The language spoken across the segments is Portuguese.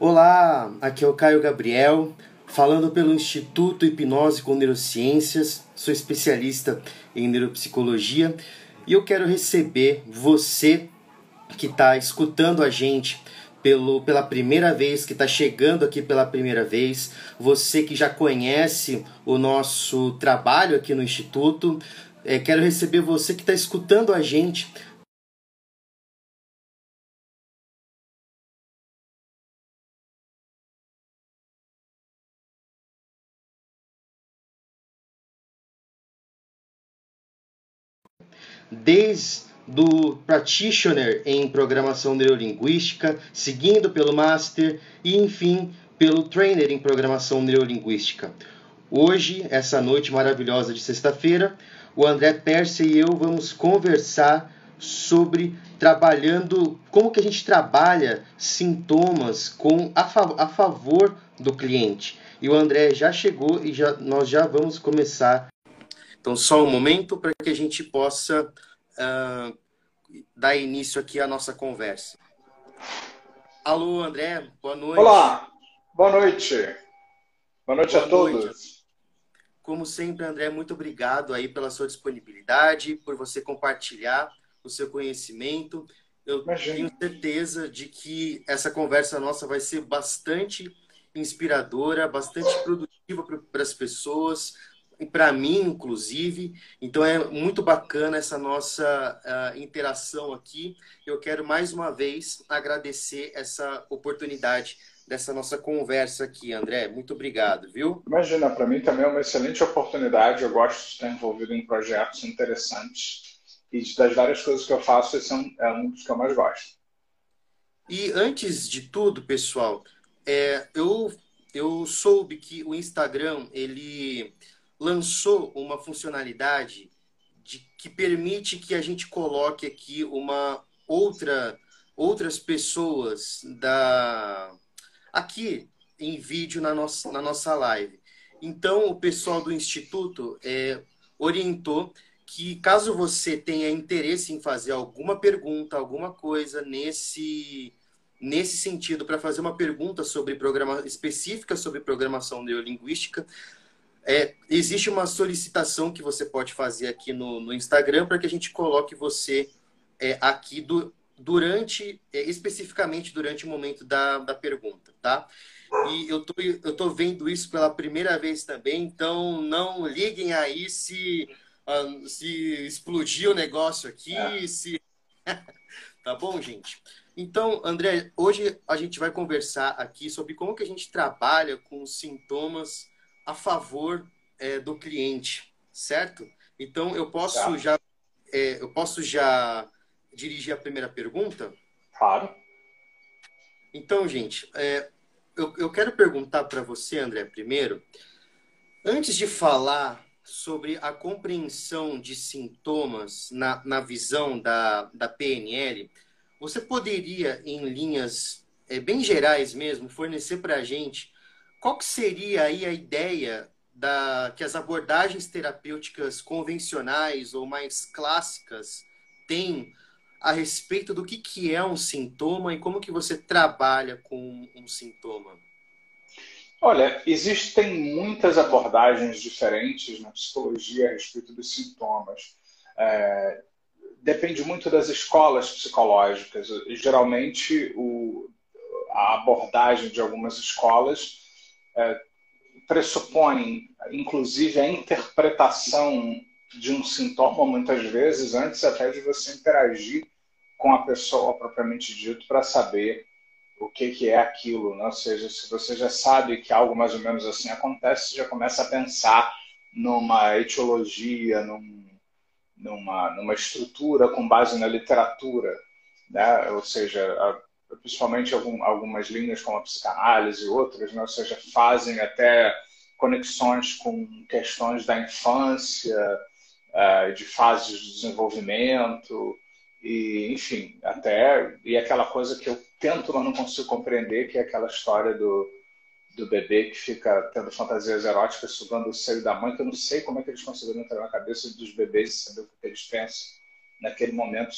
Olá, aqui é o Caio Gabriel, falando pelo Instituto Hipnose com Neurociências, sou especialista em neuropsicologia e eu quero receber você que está escutando a gente pelo, pela primeira vez, que está chegando aqui pela primeira vez, você que já conhece o nosso trabalho aqui no Instituto, é, quero receber você que está escutando a gente desde do practitioner em programação neurolinguística, seguindo pelo master e enfim pelo trainer em programação neurolinguística. Hoje, essa noite maravilhosa de sexta-feira, o André Percy e eu vamos conversar sobre trabalhando como que a gente trabalha sintomas com a, a favor do cliente. E o André já chegou e já, nós já vamos começar. Então, só um momento para que a gente possa uh, dar início aqui à nossa conversa. Alô, André, boa noite. Olá, boa noite. Boa noite boa a todos. Noite. Como sempre, André, muito obrigado aí pela sua disponibilidade, por você compartilhar o seu conhecimento. Eu Imagina. tenho certeza de que essa conversa nossa vai ser bastante inspiradora, bastante produtiva para as pessoas, para mim, inclusive. Então é muito bacana essa nossa uh, interação aqui. Eu quero mais uma vez agradecer essa oportunidade dessa nossa conversa aqui, André. Muito obrigado, viu? Imagina, para mim também é uma excelente oportunidade. Eu gosto de estar envolvido em projetos interessantes e das várias coisas que eu faço, esse é um, é um dos que eu mais gosto. E antes de tudo, pessoal, é, eu eu soube que o Instagram ele lançou uma funcionalidade de, que permite que a gente coloque aqui uma outra outras pessoas da aqui em vídeo na nossa, na nossa live. Então, o pessoal do Instituto é, orientou que caso você tenha interesse em fazer alguma pergunta, alguma coisa nesse nesse sentido para fazer uma pergunta sobre programa específica sobre programação neurolinguística, é, existe uma solicitação que você pode fazer aqui no, no Instagram para que a gente coloque você é, aqui do, durante, é, especificamente durante o momento da, da pergunta, tá? E eu tô, eu tô vendo isso pela primeira vez também, então não liguem aí se, uh, se explodiu o negócio aqui, é. se. tá bom, gente? Então, André, hoje a gente vai conversar aqui sobre como que a gente trabalha com sintomas a favor é, do cliente, certo? Então eu posso tá. já é, eu posso já dirigir a primeira pergunta? Claro. Então, gente, é, eu, eu quero perguntar para você, André, primeiro, antes de falar sobre a compreensão de sintomas na, na visão da, da PNL, você poderia, em linhas é, bem gerais mesmo, fornecer para a gente qual que seria aí a ideia da, que as abordagens terapêuticas convencionais ou mais clássicas têm a respeito do que, que é um sintoma e como que você trabalha com um sintoma? Olha, existem muitas abordagens diferentes na psicologia a respeito dos sintomas. É, depende muito das escolas psicológicas. Geralmente, o, a abordagem de algumas escolas é, pressupõem, inclusive, a interpretação de um sintoma, muitas vezes, antes até de você interagir com a pessoa propriamente dito, para saber o que, que é aquilo. Né? Ou seja, se você já sabe que algo mais ou menos assim acontece, você já começa a pensar numa etiologia, num, numa, numa estrutura com base na literatura. Né? Ou seja, a, principalmente algum, algumas linhas como a psicanálise e outras, né? ou seja, fazem até conexões com questões da infância, uh, de fases de desenvolvimento, e enfim, até e aquela coisa que eu tento, mas não consigo compreender, que é aquela história do, do bebê que fica tendo fantasias eróticas sugando o seio da mãe, que eu não sei como é que eles conseguiram entrar na cabeça dos bebês e saber o que eles pensam naquele momento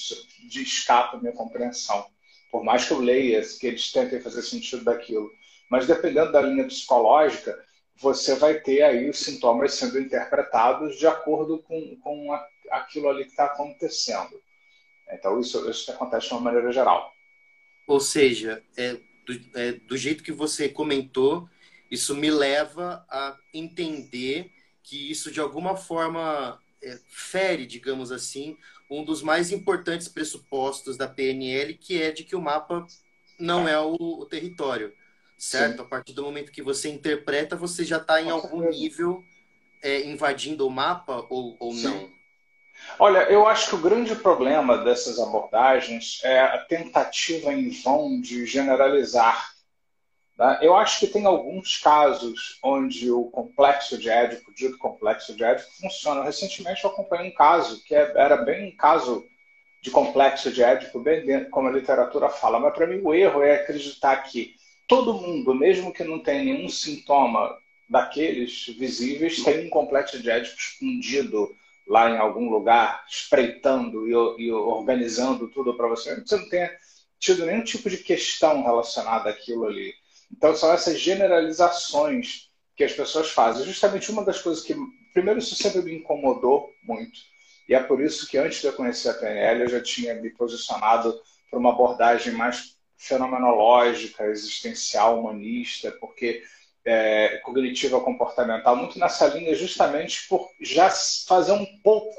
de escape a minha compreensão. Por mais que eu leia, que eles tentem fazer sentido daquilo. Mas dependendo da linha psicológica, você vai ter aí os sintomas sendo interpretados de acordo com, com aquilo ali que está acontecendo. Então, isso, isso acontece de uma maneira geral. Ou seja, é, do, é, do jeito que você comentou, isso me leva a entender que isso, de alguma forma, fere, digamos assim, um dos mais importantes pressupostos da PNL, que é de que o mapa não é o, o território, certo? Sim. A partir do momento que você interpreta, você já está em algum nível é, invadindo o mapa ou, ou não? Olha, eu acho que o grande problema dessas abordagens é a tentativa em vão de generalizar. Tá? Eu acho que tem alguns casos onde o complexo de Édipo, dito complexo de Édipo, funciona. Recentemente eu acompanhei um caso que é, era bem um caso de complexo de Édipo, bem dentro, como a literatura fala, mas para mim o erro é acreditar que todo mundo, mesmo que não tenha nenhum sintoma daqueles visíveis, tem um complexo de Édipo escondido lá em algum lugar, espreitando e, e organizando tudo para você, você não tenha tido nenhum tipo de questão relacionada àquilo ali. Então, são essas generalizações que as pessoas fazem. Justamente uma das coisas que, primeiro, isso sempre me incomodou muito. E é por isso que, antes de eu conhecer a PNL, eu já tinha me posicionado para uma abordagem mais fenomenológica, existencial, humanista, porque é, cognitiva comportamental, muito nessa linha, justamente por já fazer um pouco,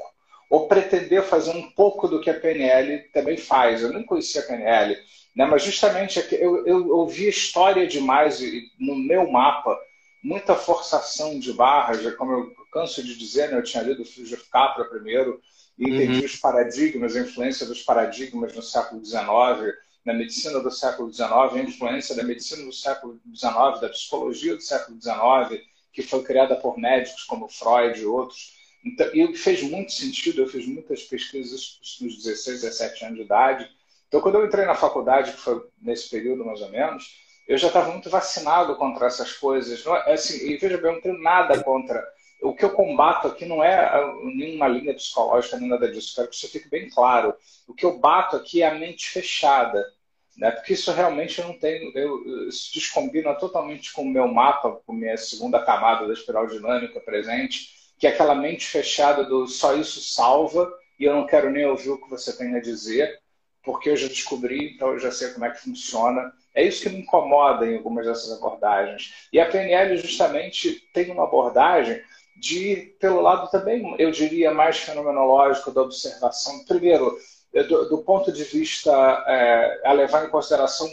ou pretender fazer um pouco do que a PNL também faz. Eu nem conhecia a PNL, né, mas justamente é eu, eu ouvi história demais no meu mapa, muita forçação de barras, é como eu canso de dizer, né, eu tinha lido o Friedrich Capra primeiro, e entendi uhum. os paradigmas, a influência dos paradigmas no século XIX, na medicina do século XIX, a influência da medicina do século XIX, da psicologia do século XIX, que foi criada por médicos como Freud e outros. Então, e fez muito sentido, eu fiz muitas pesquisas nos 16, 17 anos de idade. Então, quando eu entrei na faculdade, que foi nesse período mais ou menos, eu já estava muito vacinado contra essas coisas. Não, é, assim, e veja bem, eu não tenho nada contra. O que eu combato aqui não é nenhuma linha psicológica, nem nada disso. Quero que isso fique bem claro. O que eu bato aqui é a mente fechada. Né? Porque isso realmente eu não tenho. Eu, isso descombina totalmente com o meu mapa, com a minha segunda camada da espiral dinâmica presente, que é aquela mente fechada do só isso salva e eu não quero nem ouvir o que você tem a dizer, porque eu já descobri, então eu já sei como é que funciona. É isso que me incomoda em algumas dessas abordagens. E a PNL justamente tem uma abordagem de, pelo lado também, eu diria, mais fenomenológico da observação. Primeiro, do, do ponto de vista é, a levar em consideração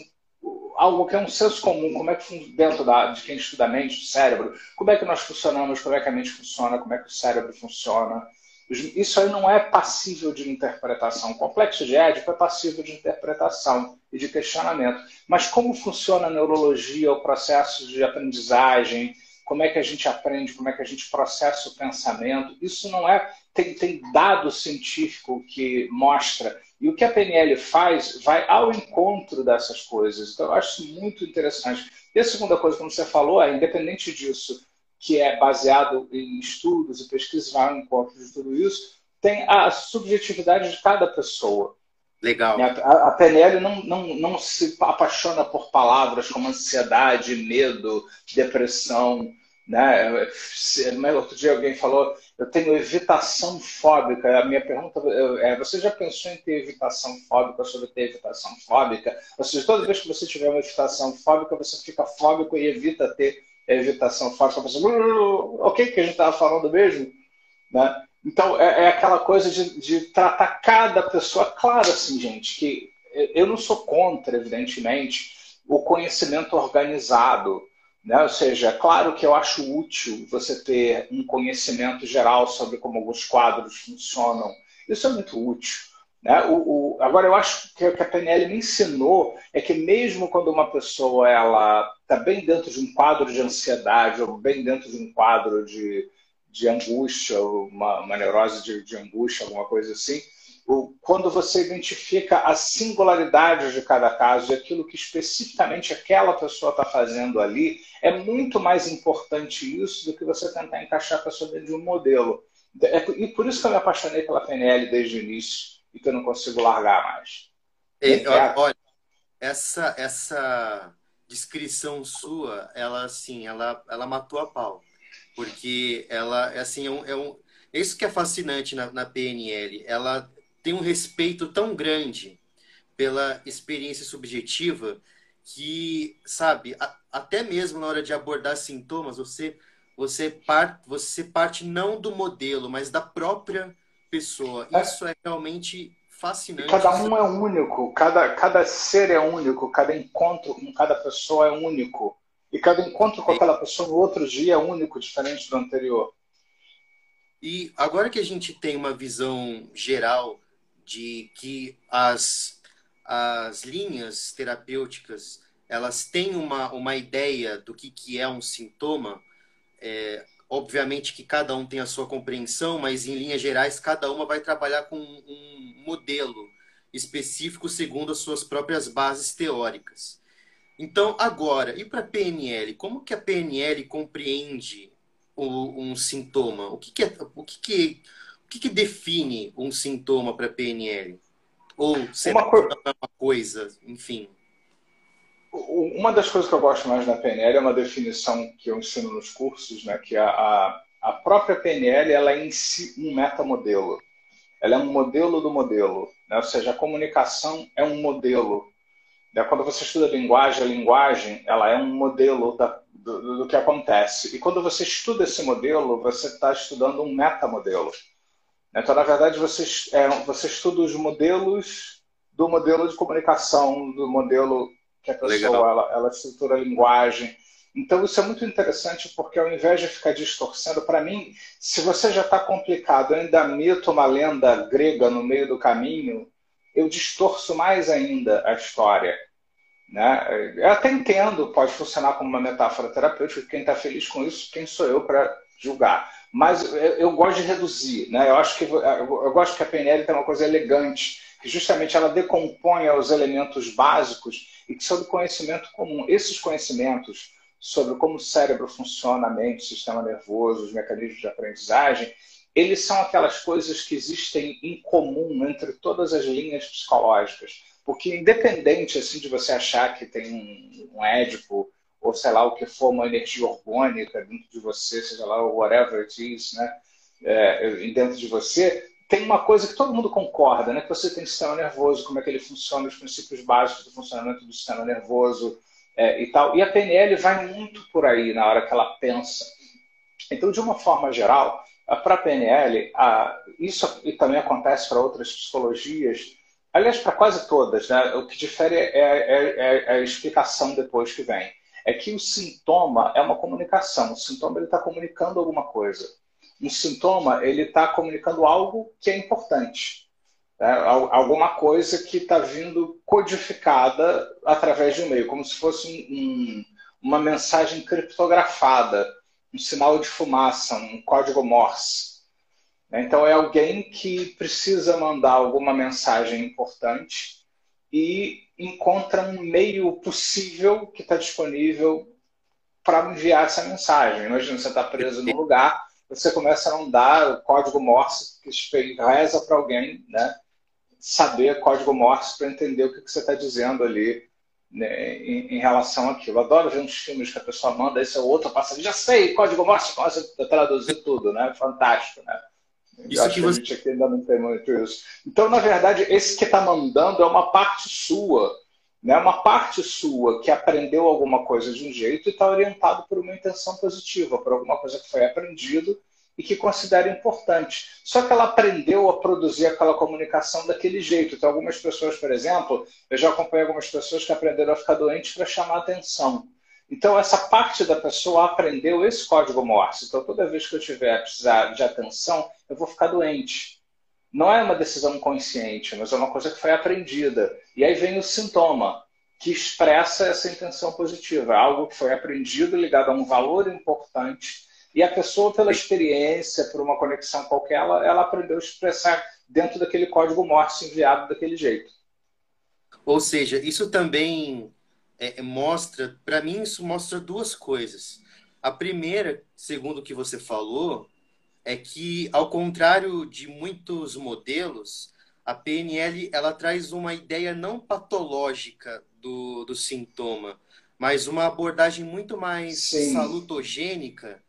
algo que é um senso comum, como é que dentro da, de quem estuda a mente, o cérebro, como é que nós funcionamos, como é que a mente funciona, como é que o cérebro funciona. Isso aí não é passível de interpretação. O complexo de Édipo é passível de interpretação e de questionamento. Mas como funciona a neurologia, o processo de aprendizagem, como é que a gente aprende, como é que a gente processa o pensamento, isso não é. Tem, tem dado científico que mostra. E o que a PNL faz vai ao encontro dessas coisas. Então, eu acho muito interessante. E a segunda coisa, como você falou, é independente disso, que é baseado em estudos e pesquisas, vai ao encontro de tudo isso, tem a subjetividade de cada pessoa. Legal. Né, a, a PNL não, não, não se apaixona por palavras como ansiedade, medo, depressão. Né? Outro dia alguém falou, eu tenho evitação fóbica. A minha pergunta é, você já pensou em ter evitação fóbica sobre ter evitação fóbica? Ou seja, toda vez que você tiver uma evitação fóbica, você fica fóbico e evita ter evitação. Você, ok, que a gente estava falando mesmo? Né? Então, é, é aquela coisa de, de, tratar cada pessoa. Claro, assim, gente, que eu não sou contra, evidentemente, o conhecimento organizado. Né? Ou seja, é claro que eu acho útil você ter um conhecimento geral sobre como alguns quadros funcionam. Isso é muito útil. Né? O, o, agora, eu acho que o que a PNL me ensinou é que mesmo quando uma pessoa ela está bem dentro de um quadro de ansiedade ou bem dentro de um quadro de, de angústia, uma, uma neurose de, de, angústia, alguma coisa assim, o, quando você identifica a singularidade de cada caso e aquilo que especificamente aquela pessoa está fazendo ali, é muito mais importante isso do que você tentar encaixar a pessoa dentro de um modelo. É, e por isso que eu me apaixonei pela PNL desde o início e que eu não consigo largar mais. É, olha, essa essa descrição sua, ela assim, ela ela matou a pau, porque ela assim é um, é um é isso que é fascinante na, na PNL. Ela tem um respeito tão grande pela experiência subjetiva que, sabe, a, até mesmo na hora de abordar sintomas, você você parte, você parte não do modelo, mas da própria pessoa. É. Isso é realmente fascinante. Cada um é único, cada, cada ser é único, cada encontro com cada pessoa é único. E cada encontro com aquela pessoa no outro dia é único, diferente do anterior. E agora que a gente tem uma visão geral de que as, as linhas terapêuticas elas têm uma, uma ideia do que, que é um sintoma, é, obviamente que cada um tem a sua compreensão, mas em linhas gerais cada uma vai trabalhar com um modelo específico segundo as suas próprias bases teóricas. Então, agora, e para a PNL? Como que a PNL compreende um sintoma? O que, que é, o que, que, o que, que define um sintoma para PNL? Ou será uma, co... É uma coisa, enfim? Uma das coisas que eu gosto mais da PNL é uma definição que eu ensino nos cursos, né, que a, a, própria PNL ela é em si um metamodelo. Ela é um modelo do modelo. Né? Ou seja, a comunicação é um modelo. Né? Quando você estuda linguagem, a linguagem ela é um modelo da, do, do, que acontece. E quando você estuda esse modelo, você está estudando um metamodelo. Então, na verdade, você, é, você estuda os modelos do modelo de comunicação, do modelo que a pessoa ela, ela estrutura a linguagem. Então, isso é muito interessante porque, ao invés de ficar distorcendo, para mim, se você já está complicado, eu ainda meto uma lenda grega no meio do caminho, eu distorço mais ainda a história. Né? Eu até entendo, pode funcionar como uma metáfora terapêutica, quem está feliz com isso, quem sou eu para julgar. Mas eu, eu, gosto de reduzir. Né? Eu, acho que, eu, eu gosto que a PNL tem uma coisa elegante, que justamente ela decompõe os elementos básicos e que são do conhecimento comum. Esses conhecimentos sobre como o cérebro funciona, a mente, o sistema nervoso, os mecanismos de aprendizagem, eles são aquelas coisas que existem em comum entre todas as linhas psicológicas. Porque independente assim de você achar que tem um, um édipo ou sei lá o que for uma energia orgânica dentro de você, seja lá whatever it is, né, é, dentro de você, tem uma coisa que todo mundo concorda, né, que você tem sistema nervoso, como é que ele funciona, os princípios básicos do funcionamento do sistema nervoso é, e tal. E a PNL vai muito por aí na hora que ela pensa. Então, de uma forma geral, para a PNL, a, isso e também acontece para outras psicologias, aliás, para quase todas, né? o que difere é, é, é, a explicação depois que vem. É que o sintoma é uma comunicação. O sintoma está comunicando alguma coisa. Um sintoma ele está comunicando algo que é importante. Né? Alguma coisa que está vindo codificada através de um meio, como se fosse um, uma mensagem criptografada, um sinal de fumaça, um código Morse. Né? Então, é alguém que precisa mandar alguma mensagem importante e encontra um meio possível que está disponível para enviar essa mensagem. Imagina, você está preso no lugar, você começa a não dar o código Morse, que reza para alguém né, saber código Morse para entender o que, que você está dizendo ali né, em, em, relação àquilo. Adoro ver uns filmes que a pessoa manda, esse é outro, passa, já sei, código Morse, a traduzir tudo, né? Fantástico, né? Isso acho que, você... a gente aqui ainda não tem muito isso. Então, na verdade, esse que está mandando é uma parte sua, né? uma parte sua que aprendeu alguma coisa de um jeito e está orientado por uma intenção positiva, por alguma coisa que foi aprendido e que considera importante. Só que ela aprendeu a produzir aquela comunicação daquele jeito. Então, algumas pessoas, por exemplo, eu já acompanhei algumas pessoas que aprenderam a ficar doentes para chamar atenção. Então, essa parte da pessoa aprendeu esse código Morse. Então, toda vez que eu tiver precisar de atenção, eu vou ficar doente. Não é uma decisão consciente, mas é uma coisa que foi aprendida. E aí vem o sintoma, que expressa essa intenção positiva. Algo que foi aprendido ligado a um valor importante. E a pessoa, pela experiência, por uma conexão qualquer, ela, ela aprendeu a expressar dentro daquele código Morse enviado daquele jeito. Ou seja, isso também é, mostra, para mim, isso mostra duas coisas. A primeira, segundo o que você falou, é que, ao contrário de muitos modelos, a PNL ela traz uma ideia não patológica do, do sintoma, mas uma abordagem muito mais Sim. salutogênica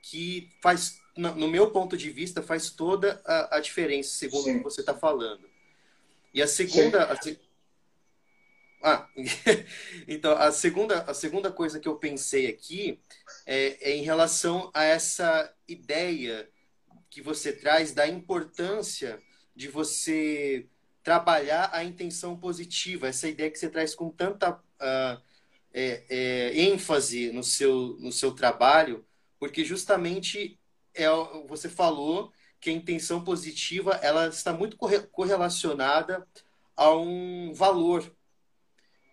que faz, no meu ponto de vista, faz toda a, a diferença, segundo Sim. o que você está falando. E a segunda. A se... Ah, então, a segunda, a segunda coisa que eu pensei aqui é, é em relação a essa ideia que você traz da importância de você trabalhar a intenção positiva, essa ideia que você traz com tanta uh, é, é, ênfase no seu, no seu trabalho, porque justamente é, você falou que a intenção positiva ela está muito correlacionada a um valor.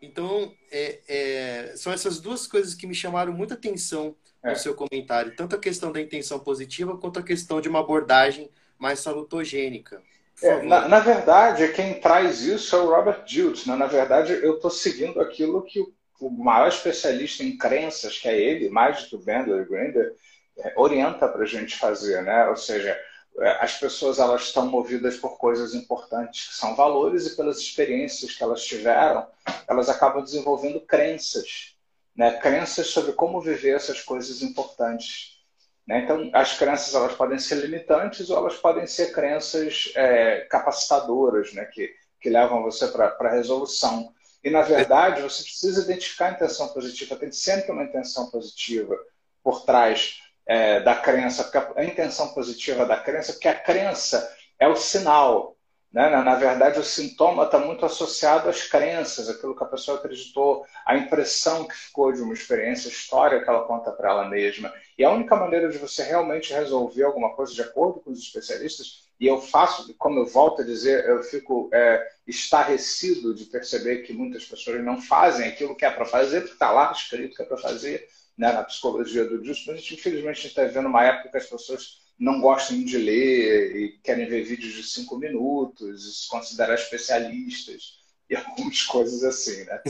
Então, é, é, são essas duas coisas que me chamaram muita atenção no é. seu comentário, tanto a questão da intenção positiva quanto a questão de uma abordagem mais salutogênica. É, na, na, verdade, quem traz isso é o Robert Dilts. Né? Na verdade, eu estou seguindo aquilo que o, o, maior especialista em crenças, que é ele, mais do que o Bandler Grinder, é, orienta para a gente fazer. Né? Ou seja, é, as pessoas elas estão movidas por coisas importantes, que são valores, e pelas experiências que elas tiveram, elas acabam desenvolvendo crenças. Né? Crenças sobre como viver essas coisas importantes. Né? Então, as crenças elas podem ser limitantes ou elas podem ser crenças é, capacitadoras, né? que, que levam você para a resolução. E, na verdade, você precisa identificar a intenção positiva, tem sempre uma intenção positiva por trás é, da crença, porque a intenção positiva da crença, porque a crença é o sinal. Né? Na, na verdade, o sintoma está muito associado às crenças, aquilo que a pessoa acreditou, a impressão que ficou de uma experiência, a história que ela conta para ela mesma. E a única maneira de você realmente resolver alguma coisa, de acordo com os especialistas, e eu faço, como eu volto a dizer, eu fico é, estarrecido de perceber que muitas pessoas não fazem aquilo que é para fazer, porque está lá escrito que é para fazer né, na psicologia do disco, mas infelizmente está vivendo uma época que as pessoas não gostam de ler e querem ver vídeos de cinco minutos, e se considerar especialistas e algumas coisas assim, né?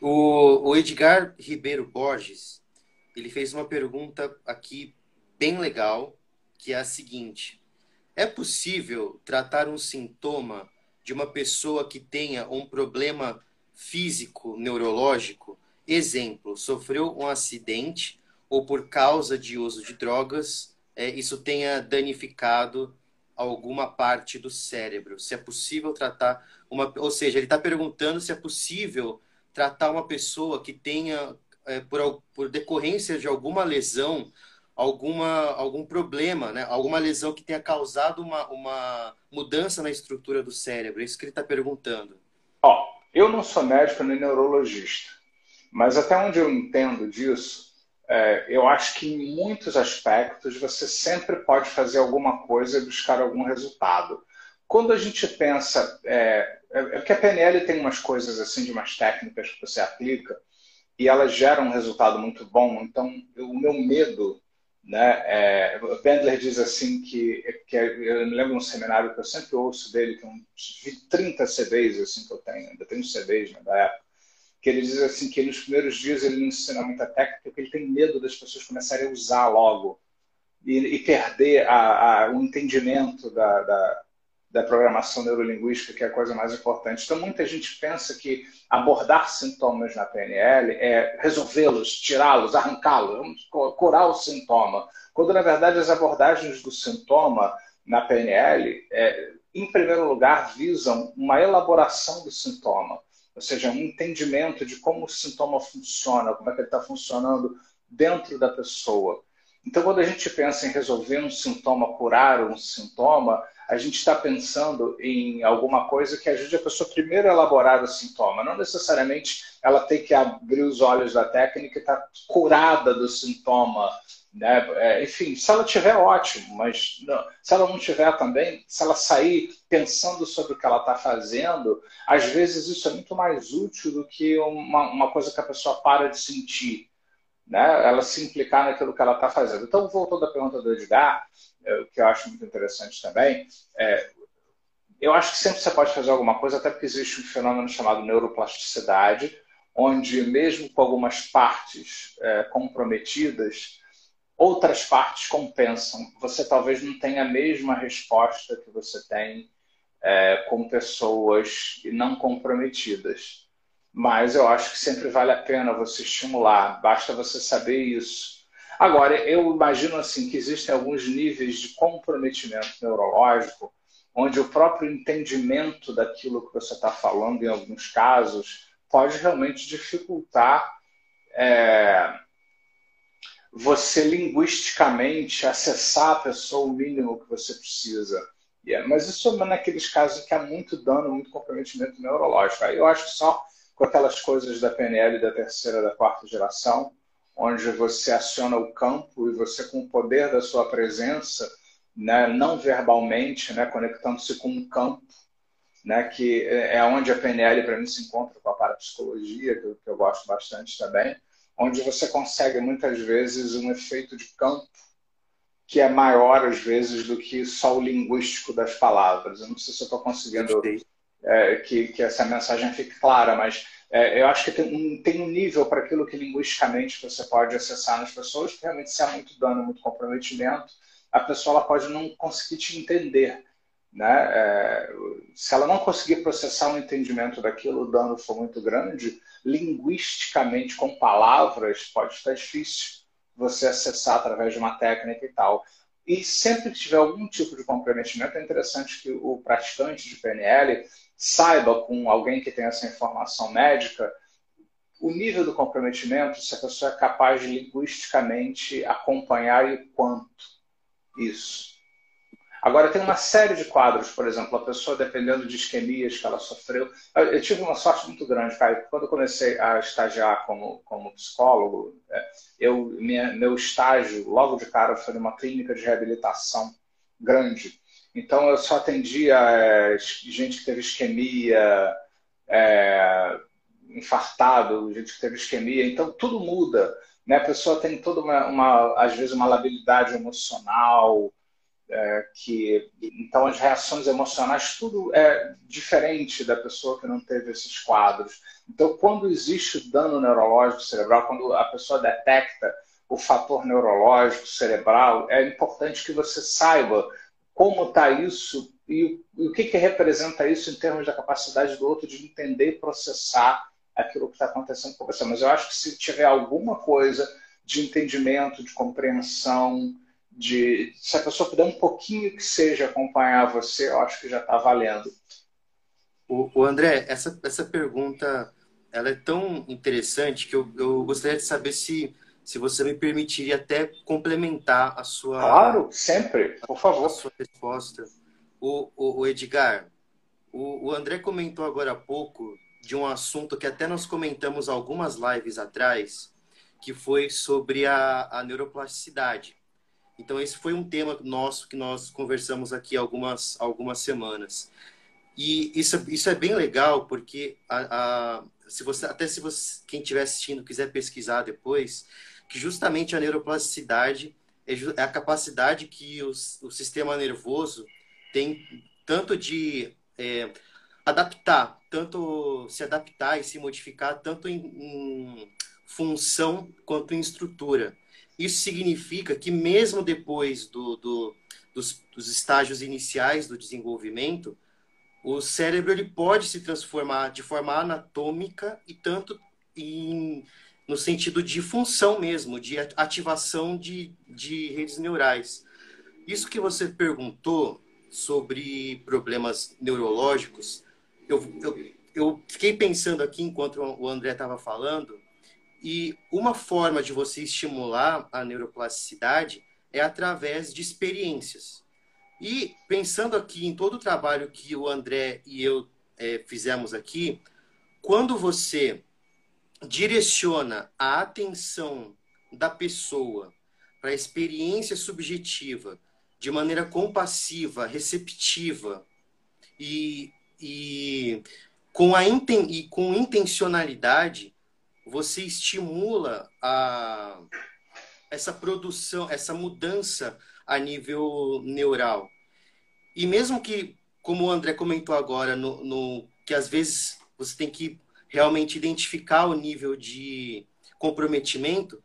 O, o Edgar Ribeiro Borges, ele fez uma pergunta aqui bem legal, que é a seguinte: é possível tratar um sintoma de uma pessoa que tenha um problema físico neurológico? Exemplo, sofreu um acidente ou por causa de uso de drogas é, isso tenha danificado alguma parte do cérebro. Se é possível tratar uma. Ou seja, ele está perguntando se é possível tratar uma pessoa que tenha, é, por, por decorrência de alguma lesão, alguma, algum problema, né? alguma lesão que tenha causado uma, uma mudança na estrutura do cérebro. É isso que ele está perguntando. Ó, eu não sou médico nem neurologista, mas até onde eu entendo disso, eu acho que em muitos aspectos você sempre pode fazer alguma coisa e buscar algum resultado. Quando a gente pensa, é, é, é que a PNL tem umas coisas assim, de umas técnicas que você aplica e elas geram um resultado muito bom. Então, o meu medo, né? É, Bendler diz assim que, que eu me lembro de um seminário que eu sempre ouço dele, que é uns 30 CDs assim que eu tenho, ainda tenho CDs né, da época que ele diz assim que nos primeiros dias ele não ensina muita técnica porque ele tem medo das pessoas começarem a usar logo e, e perder a, a, o entendimento da, da, da, programação neurolinguística, que é a coisa mais importante. Então, muita gente pensa que abordar sintomas na PNL é resolvê-los, tirá-los, arrancá-los, curar o sintoma, quando, na verdade, as abordagens do sintoma na PNL, é, em primeiro lugar, visam uma elaboração do sintoma ou seja, um entendimento de como o sintoma funciona, como é que ele está funcionando dentro da pessoa. Então, quando a gente pensa em resolver um sintoma, curar um sintoma, a gente está pensando em alguma coisa que ajude a pessoa primeiro a elaborar o sintoma. Não necessariamente ela tem que abrir os olhos da técnica e estar tá curada do sintoma né? É, enfim, se ela tiver, ótimo, mas não, se ela não tiver também, se ela sair pensando sobre o que ela está fazendo, às vezes isso é muito mais útil do que uma, uma coisa que a pessoa para de sentir. Né? Ela se implicar naquilo que ela está fazendo. Então, voltando à pergunta do Edgar, é, que eu acho muito interessante também, é, eu acho que sempre você pode fazer alguma coisa, até porque existe um fenômeno chamado neuroplasticidade, onde mesmo com algumas partes é, comprometidas, outras partes compensam. Você talvez não tenha a mesma resposta que você tem é, com pessoas não comprometidas. Mas eu acho que sempre vale a pena você estimular, basta você saber isso. Agora, eu imagino assim que existem alguns níveis de comprometimento neurológico, onde o próprio entendimento daquilo que você está falando, em alguns casos, pode realmente dificultar é, você linguisticamente acessar a pessoa o mínimo que você precisa. Yeah, mas isso é naqueles casos que há muito dano, muito comprometimento neurológico. Aí eu acho que só com aquelas coisas da PNL da terceira, da quarta geração, onde você aciona o campo e você, com o poder da sua presença, né, não verbalmente, né, conectando-se com um campo, né, que é onde a PNL para mim se encontra com a parapsicologia, que eu, que eu gosto bastante também, onde você consegue muitas vezes um efeito de campo que é maior às vezes do que só o linguístico das palavras. Eu não sei se eu estou conseguindo é, que, que, essa mensagem fique clara, mas é, eu acho que tem um, tem um nível para aquilo que linguisticamente você pode acessar nas pessoas, que realmente se há muito dano, muito comprometimento, a pessoa ela pode não conseguir te entender. Né? É, se ela não conseguir processar um entendimento daquilo, o dano for muito grande, linguisticamente, com palavras, pode estar difícil você acessar através de uma técnica e tal. E sempre que tiver algum tipo de comprometimento, é interessante que o praticante de PNL saiba com alguém que tem essa informação médica o nível do comprometimento, se a pessoa é capaz de linguisticamente acompanhar e quanto isso. Agora, tem uma série de quadros, por exemplo, a pessoa, dependendo de isquemias que ela sofreu. Eu tive uma sorte muito grande, Caio. Quando eu comecei a estagiar como, como psicólogo, é, eu, minha, meu estágio, logo de cara, foi numa clínica de reabilitação grande. Então, eu só atendia é, gente que teve isquemia, é, infartado, gente que teve isquemia. Então, tudo muda. Né? A pessoa tem toda uma, uma às vezes, uma labilidade emocional, é, que então as reações emocionais tudo é diferente da pessoa que não teve esses quadros. Então, quando existe dano neurológico cerebral, quando a pessoa detecta o fator neurológico cerebral, é importante que você saiba como está isso e o, o que, que representa isso em termos da capacidade do outro de entender e processar aquilo que está acontecendo com você. Mas eu acho que se tiver alguma coisa de entendimento, de compreensão, de se a pessoa puder um pouquinho que seja acompanhar você, eu acho que já está valendo. O, o, André, essa, essa pergunta ela é tão interessante que eu, eu gostaria de saber se, se você me permitiria até complementar a sua. Claro, sempre, por favor. A sua resposta. O, o, o Edgar, o, o André comentou agora há pouco de um assunto que até nós comentamos algumas lives atrás, que foi sobre a, a neuroplasticidade. Então, esse foi um tema nosso que nós conversamos aqui algumas, algumas semanas. E isso, isso é bem legal, porque a, a, se você, até se você, quem estiver assistindo quiser pesquisar depois, que justamente a neuroplasticidade é, é a capacidade que os, o sistema nervoso tem tanto de é, adaptar, tanto se adaptar e se modificar, tanto em, em função quanto em estrutura. Isso significa que, mesmo depois do, do, dos, dos, estágios iniciais do desenvolvimento, o cérebro ele pode se transformar de forma anatômica e tanto em, no sentido de função mesmo, de ativação de, de redes neurais. Isso que você perguntou sobre problemas neurológicos, eu, eu, eu fiquei pensando aqui enquanto o André estava falando e uma forma de você estimular a neuroplasticidade é através de experiências. E pensando aqui em todo o trabalho que o André e eu é, fizemos aqui, quando você direciona a atenção da pessoa para a experiência subjetiva de maneira compassiva, receptiva e, e, com, a inten, e com intencionalidade, você estimula a, essa produção, essa mudança a nível neural. E mesmo que, como o André comentou agora, no, no, que às vezes você tem que realmente identificar o nível de comprometimento,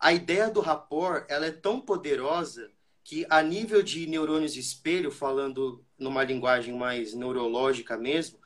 a ideia do rapport ela é tão poderosa que a nível de neurônios espelho, falando numa linguagem mais neurológica mesmo,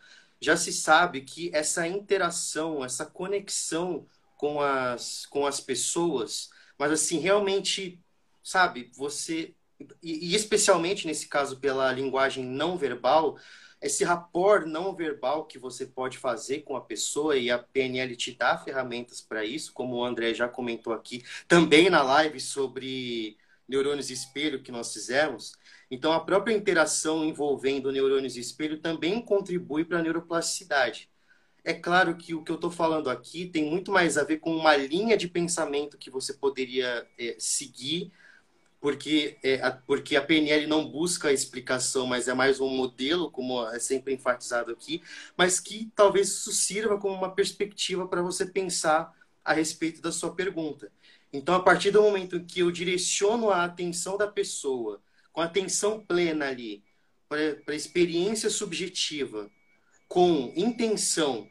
já se sabe que essa interação, essa conexão com as, com as pessoas, mas assim, realmente, sabe, você, e, especialmente nesse caso pela linguagem não verbal, esse rapport não verbal que você pode fazer com a pessoa e a PNL te dá ferramentas para isso, como o André já comentou aqui, também na live sobre neurônios espelho que nós fizemos. Então, a própria interação envolvendo neurônios espelho também contribui para a neuroplasticidade. É claro que o que eu estou falando aqui tem muito mais a ver com uma linha de pensamento que você poderia é, seguir porque, é, a, porque a PNL não busca a explicação, mas é mais um modelo, como é sempre enfatizado aqui, mas que talvez isso sirva como uma perspectiva para você pensar a respeito da sua pergunta. Então, a partir do momento que eu direciono a atenção da pessoa, com atenção plena ali, para a experiência subjetiva, com intenção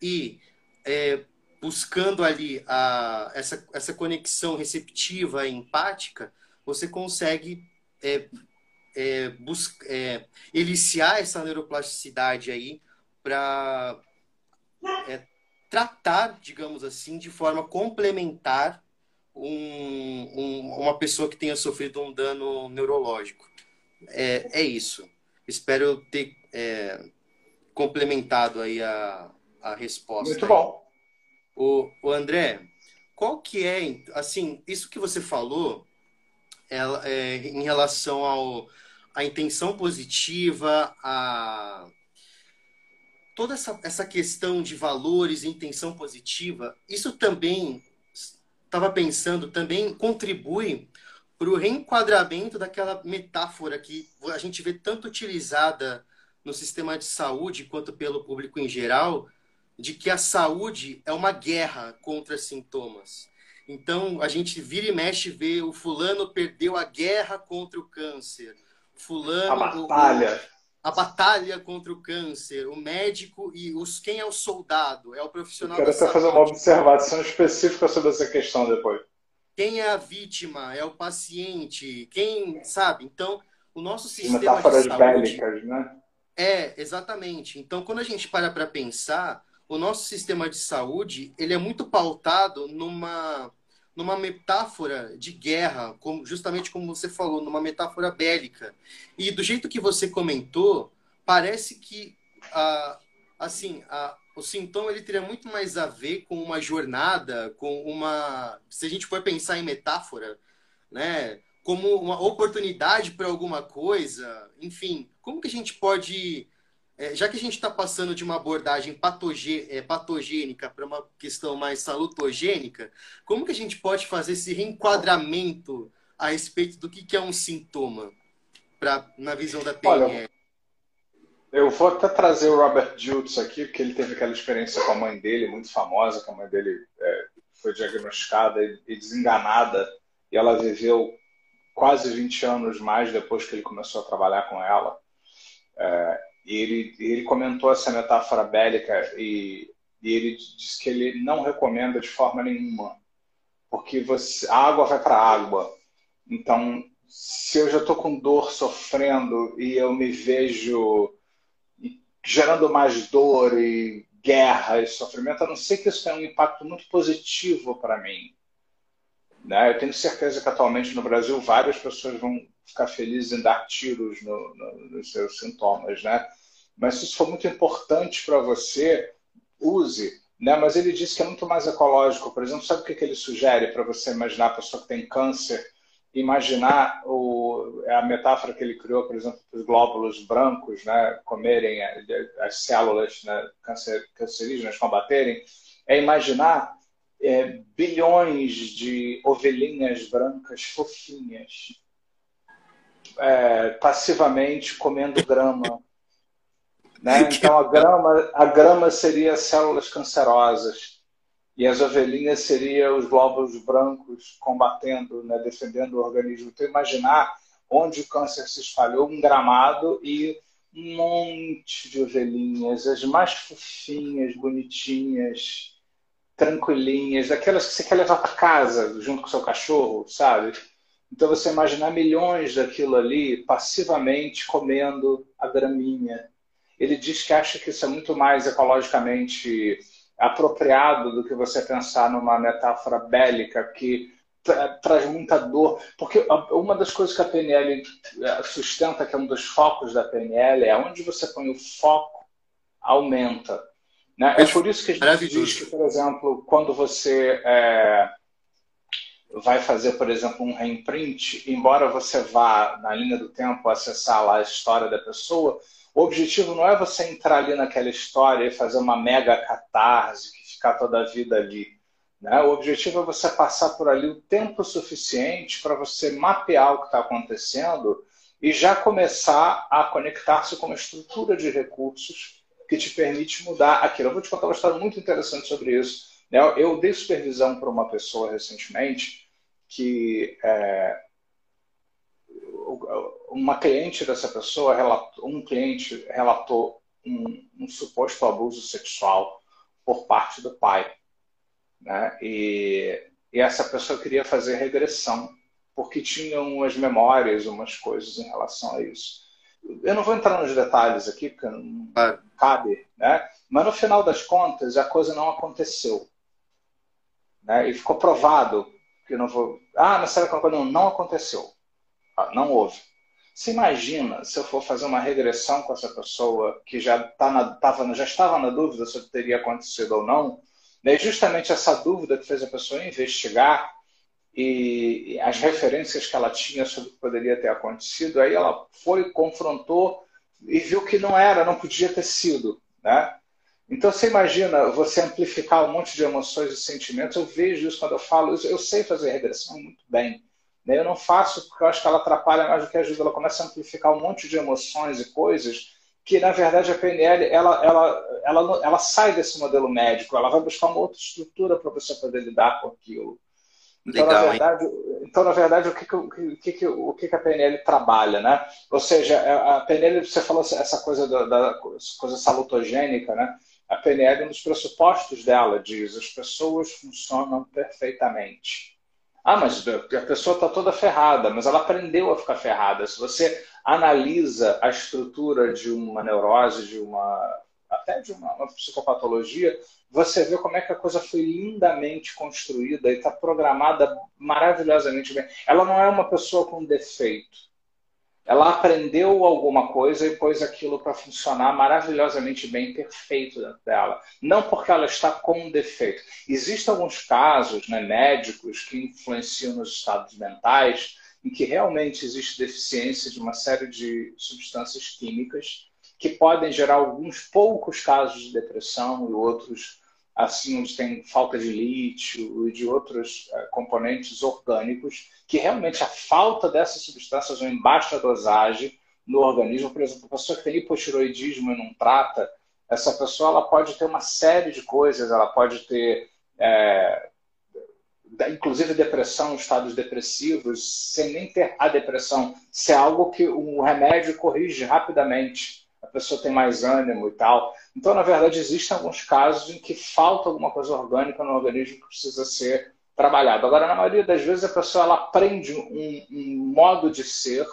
e é, buscando ali a, essa, essa conexão receptiva e empática, você consegue é, é, é, eliciar essa neuroplasticidade aí para é, tratar, digamos assim, de forma complementar um, um, uma pessoa que tenha sofrido um dano neurológico. É, é isso. Espero ter é, complementado aí a, a resposta. Muito aí. bom. O, o André, qual que é, assim, isso que você falou ela, é, em relação ao, à intenção positiva, a toda essa, essa questão de valores e intenção positiva, isso também, estava pensando, também contribui para o reenquadramento daquela metáfora que a gente vê tanto utilizada no sistema de saúde quanto pelo público em geral, de que a saúde é uma guerra contra sintomas. Então, a gente vira e mexe vê o fulano perdeu a guerra contra o câncer. Fulano, a batalha. O, a batalha contra o câncer, o médico e os quem é o soldado, é o profissional. Eu quero até fazer uma observação específica sobre essa questão depois. Quem é a vítima? É o paciente? Quem sabe? Então, o nosso sistema Metáforas de saúde bélicas, né? É, exatamente. Então, quando a gente para para pensar, o nosso sistema de saúde ele é muito pautado numa numa metáfora de guerra, como, justamente como você falou, numa metáfora bélica. E do jeito que você comentou, parece que a, assim, a, o sintoma ele teria muito mais a ver com uma jornada, com uma, se a gente for pensar em metáfora, né, como uma oportunidade para alguma coisa, enfim, como que a gente pode é, já que a gente está passando de uma abordagem patogê, é, patogênica para uma questão mais salutogênica, como que a gente pode fazer esse reenquadramento a respeito do que, que é um sintoma pra, na visão da PNL? Olha, eu vou até trazer o Robert Jutz aqui, porque ele teve aquela experiência com a mãe dele, muito famosa, que a mãe dele é, foi diagnosticada e desenganada, e ela viveu quase 20 anos mais depois que ele começou a trabalhar com ela. É, e ele, ele comentou essa metáfora bélica e, e ele disse que ele não recomenda de forma nenhuma, porque você, a água vai para a água. Então, se eu já estou com dor, sofrendo, e eu me vejo gerando mais dor e guerra e sofrimento, a não ser que isso tenha um impacto muito positivo para mim. Né? Eu tenho certeza que atualmente no Brasil várias pessoas vão ficar felizes em dar tiros no, no, nos seus sintomas, né? Mas se isso for muito importante para você, use. Né? Mas ele disse que é muito mais ecológico. Por exemplo, sabe o que, que ele sugere para você imaginar a pessoa que tem câncer? Imaginar o, a metáfora que ele criou, por exemplo, para os glóbulos brancos né, comerem as células né, cancer, cancerígenas, combaterem, é imaginar é, bilhões de ovelhinhas brancas fofinhas é, passivamente comendo grama. Né? Então a grama, a grama seria células cancerosas e as ovelhinhas seriam os glóbulos brancos combatendo, né, defendendo o organismo. Então imaginar onde o câncer se espalhou, um gramado e um monte de ovelhinhas, as mais fofinhas, bonitinhas, tranquilinhas, aquelas que você quer levar para casa junto com seu cachorro, sabe? Então você imaginar milhões daquilo ali passivamente comendo a graminha. Ele diz que acha que isso é muito mais ecologicamente apropriado do que você pensar numa metáfora bélica que traz muita dor. Porque uma das coisas que a PNL sustenta, que é um dos focos da PNL, é onde você põe o foco, aumenta. Né? É por isso que a gente diz que, por exemplo, quando você é, vai fazer, por exemplo, um reimprint, embora você vá na linha do tempo acessar lá a história da pessoa, o objetivo não é você entrar ali naquela história e fazer uma mega catarse, que ficar toda a vida ali. Né? O objetivo é você passar por ali o tempo suficiente para você mapear o que está acontecendo e já começar a conectar-se com uma estrutura de recursos que te permite mudar aquilo. Eu vou te contar uma história muito interessante sobre isso. Né? Eu dei supervisão para uma pessoa recentemente que é, uma cliente dessa pessoa, relatou, um cliente relatou um, um suposto abuso sexual por parte do pai. Né? E, e essa pessoa queria fazer regressão, porque tinha umas memórias, umas coisas em relação a isso. Eu não vou entrar nos detalhes aqui, porque não cabe, né? mas no final das contas a coisa não aconteceu. Né? E ficou provado que não vou. Ah, mas será que não, não aconteceu? Ah, não houve. Você imagina se eu for fazer uma regressão com essa pessoa que já, tá na, tava, já estava na dúvida se teria acontecido ou não, né? justamente essa dúvida que fez a pessoa investigar e as referências que ela tinha sobre o que poderia ter acontecido, aí ela foi, confrontou e viu que não era, não podia ter sido. Né? Então você imagina você amplificar um monte de emoções e sentimentos. Eu vejo isso quando eu falo isso. Eu sei fazer regressão muito bem. Né? Eu não faço porque eu acho que ela atrapalha mais do que ajuda. Ela começa a amplificar um monte de emoções e coisas que na verdade a PNL ela, ela, ela, ela sai desse modelo médico, ela vai buscar uma outra estrutura para você poder lidar com aquilo. Então, Legal, na verdade, então, na verdade, o que, que, o, que, o que, que a PNL trabalha, né? Ou seja, é, a PNL, você falou essa coisa da, da coisa salutogênica, né? A PNL, um dos pressupostos dela diz: as pessoas funcionam perfeitamente. Ah, mas a pessoa está toda ferrada, mas ela aprendeu a ficar ferrada. Se você analisa a estrutura de uma neurose, de uma até de uma, uma psicopatologia, você vê como é que a coisa foi lindamente construída e está programada maravilhosamente bem. Ela não é uma pessoa com defeito. Ela aprendeu alguma coisa e pôs aquilo para funcionar maravilhosamente bem, perfeito dentro dela. Não porque ela está com defeito. Existem alguns casos né, médicos que influenciam nos estados mentais em que realmente existe deficiência de uma série de substâncias químicas que podem gerar alguns poucos casos de depressão e outros assim onde tem falta de lítio e de outros uh, componentes orgânicos, que realmente a falta dessas substâncias ou em baixa dosagem no organismo, por exemplo, a pessoa que tem hipotiroidismo e não trata, essa pessoa ela pode ter uma série de coisas, ela pode ter é, inclusive depressão, estados depressivos, sem nem ter a depressão, se é algo que o remédio corrige rapidamente, pessoa tem mais ânimo e tal. Então, na verdade, existem alguns casos em que falta alguma coisa orgânica no organismo que precisa ser trabalhado. Agora, na maioria das vezes, a pessoa ela aprende um, um modo de ser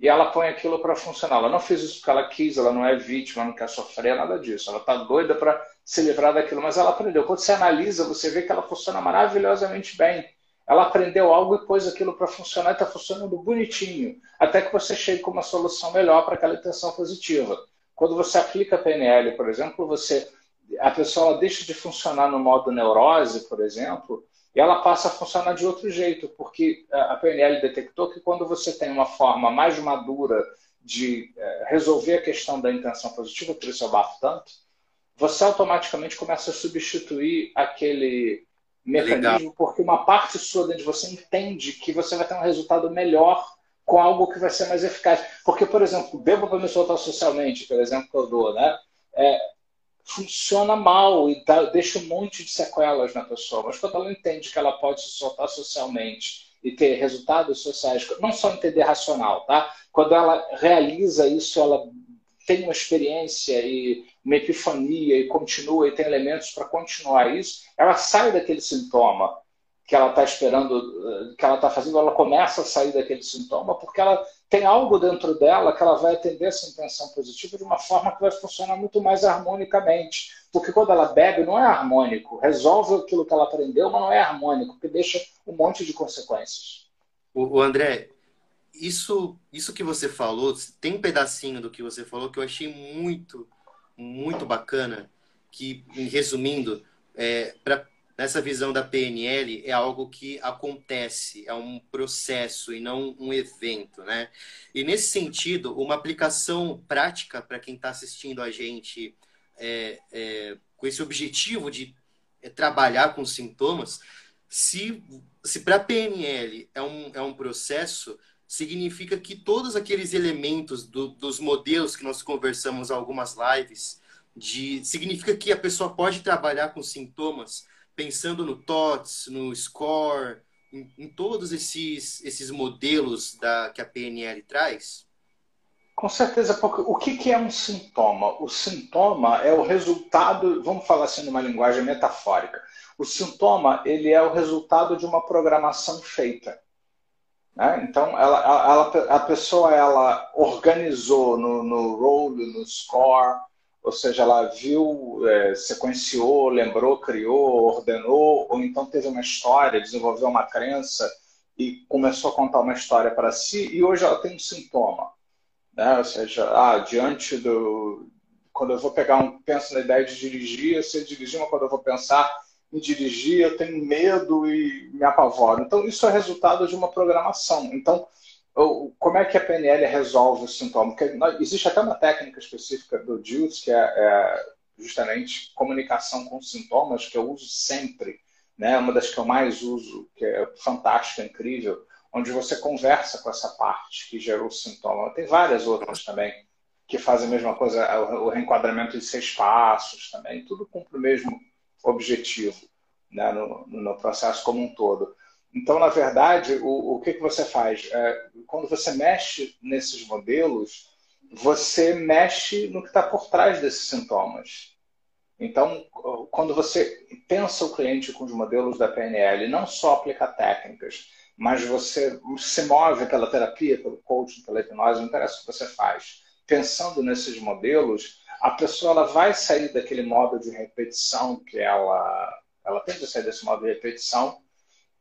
e ela põe aquilo para funcionar. Ela não fez isso porque ela quis, ela não é vítima, não quer sofrer, nada disso. Ela está doida para se livrar daquilo, mas ela aprendeu. Quando você analisa, você vê que ela funciona maravilhosamente bem. Ela aprendeu algo e pôs aquilo para funcionar e está funcionando bonitinho, até que você chegue com uma solução melhor para aquela intenção positiva. Quando você aplica PNL, por exemplo, você a pessoa deixa de funcionar no modo neurose, por exemplo, e ela passa a funcionar de outro jeito, porque a PNL detectou que quando você tem uma forma mais madura de é, resolver a questão da intenção positiva, por isso eu bato tanto, você automaticamente começa a substituir aquele mecanismo, Legal. porque uma parte sua dentro de você entende que você vai ter um resultado melhor com algo que vai ser mais eficaz. Porque, por exemplo, bebo para me soltar socialmente, por exemplo, que eu dou, né? É, funciona mal e dá, deixa um monte de sequelas na pessoa. Mas quando ela entende que ela pode se soltar socialmente e ter resultados sociais, não só entender racional, tá? Quando ela realiza isso, ela tem uma experiência e uma epifania e continua e tem elementos para continuar isso, ela sai daquele sintoma que ela está esperando, que ela está fazendo, ela começa a sair daquele sintoma, porque ela tem algo dentro dela que ela vai atender essa intenção positiva de uma forma que vai funcionar muito mais harmonicamente. Porque quando ela bebe, não é harmônico. Resolve aquilo que ela aprendeu, mas não é harmônico, porque deixa um monte de consequências. O André, isso, isso que você falou, tem um pedacinho do que você falou que eu achei muito, muito bacana, que, resumindo, é, para nessa visão da PNL é algo que acontece, é um processo e não um evento, né? E nesse sentido, uma aplicação prática para quem está assistindo a gente é, é, com esse objetivo de é, trabalhar com sintomas, se, se para PNL é um, é um processo, significa que todos aqueles elementos do, dos modelos que nós conversamos algumas lives, de, significa que a pessoa pode trabalhar com sintomas pensando no TOTS, no SCORE, em, em, todos esses, esses modelos da, que a PNL traz? Com certeza, porque o que, que é um sintoma? O sintoma é o resultado, vamos falar assim numa linguagem metafórica, o sintoma ele é o resultado de uma programação feita. Né? Então, ela, ela, a pessoa ela organizou no, no role, no score, ou seja, ela viu, é, sequenciou, lembrou, criou, ordenou, ou então teve uma história, desenvolveu uma crença e começou a contar uma história para si, e hoje ela tem um sintoma. Né? Ou seja, ah, diante do. Quando eu vou pegar um. Penso na ideia de dirigir, eu sei dirigir, mas quando eu vou pensar em dirigir, eu tenho medo e me apavoro. Então, isso é resultado de uma programação. Então, como é que a PNL resolve o sintoma? Porque existe até uma técnica específica do JUICE, que é, é, justamente comunicação com sintomas, que eu uso sempre, né? uma das que eu mais uso, que é fantástica, incrível, onde você conversa com essa parte que gerou o sintoma. Tem várias outras também que fazem a mesma coisa, o reenquadramento de seis passos também, tudo cumpre o mesmo objetivo né? no, no processo como um todo. Então, na verdade, o, o que, que você faz? É, quando você mexe nesses modelos, você mexe no que está por trás desses sintomas. Então, quando você pensa o cliente com os modelos da PNL, não só aplica técnicas, mas você se move pela terapia, pelo coaching, pela hipnose, não interessa o que você faz. Pensando nesses modelos, a pessoa ela vai sair daquele modo de repetição que ela, ela tem que sair desse modo de repetição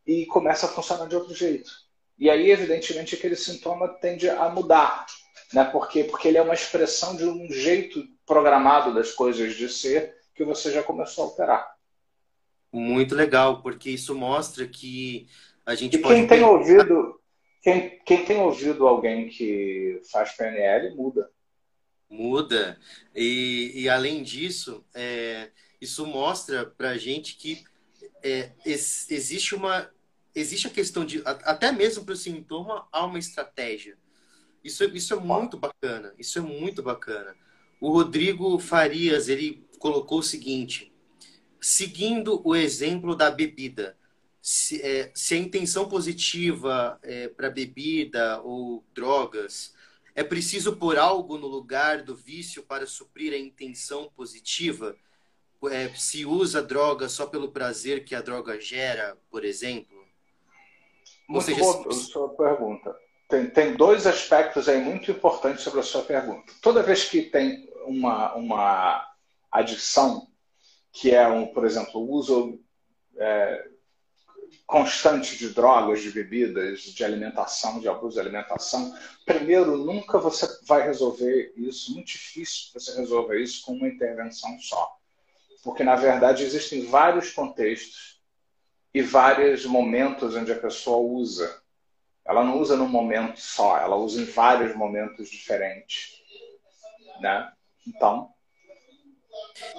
e começa a funcionar de outro jeito. E aí, evidentemente, aquele sintoma tende a mudar. Né? Por quê? Porque ele é uma expressão de um jeito programado das coisas de ser que você já começou a alterar. Muito legal, porque isso mostra que a gente e pode. Quem tem ouvido, quem, quem tem ouvido alguém que faz PNL muda. Muda. E, e além disso, é, isso mostra para a gente que é, existe uma existe a questão de, até mesmo para o sintoma, há uma estratégia. Isso, isso é muito bacana, isso é muito bacana. O Rodrigo Farias, ele colocou o seguinte, seguindo o exemplo da bebida, se, é, se a intenção positiva é, para bebida ou drogas, é preciso pôr algo no lugar do vício para suprir a intenção positiva? É, se usa droga só pelo prazer que a droga gera, por exemplo? Muito seja, boa a sua pergunta. Tem, tem dois aspectos aí muito importantes sobre a sua pergunta. Toda vez que tem uma, uma adição, que é, um, por exemplo, o uso é, constante de drogas, de bebidas, de alimentação, de abuso de alimentação, primeiro, nunca você vai resolver isso, muito difícil você resolver isso com uma intervenção só. Porque, na verdade, existem vários contextos e vários momentos onde a pessoa usa. Ela não usa num momento só, ela usa em vários momentos diferentes. Né? Então.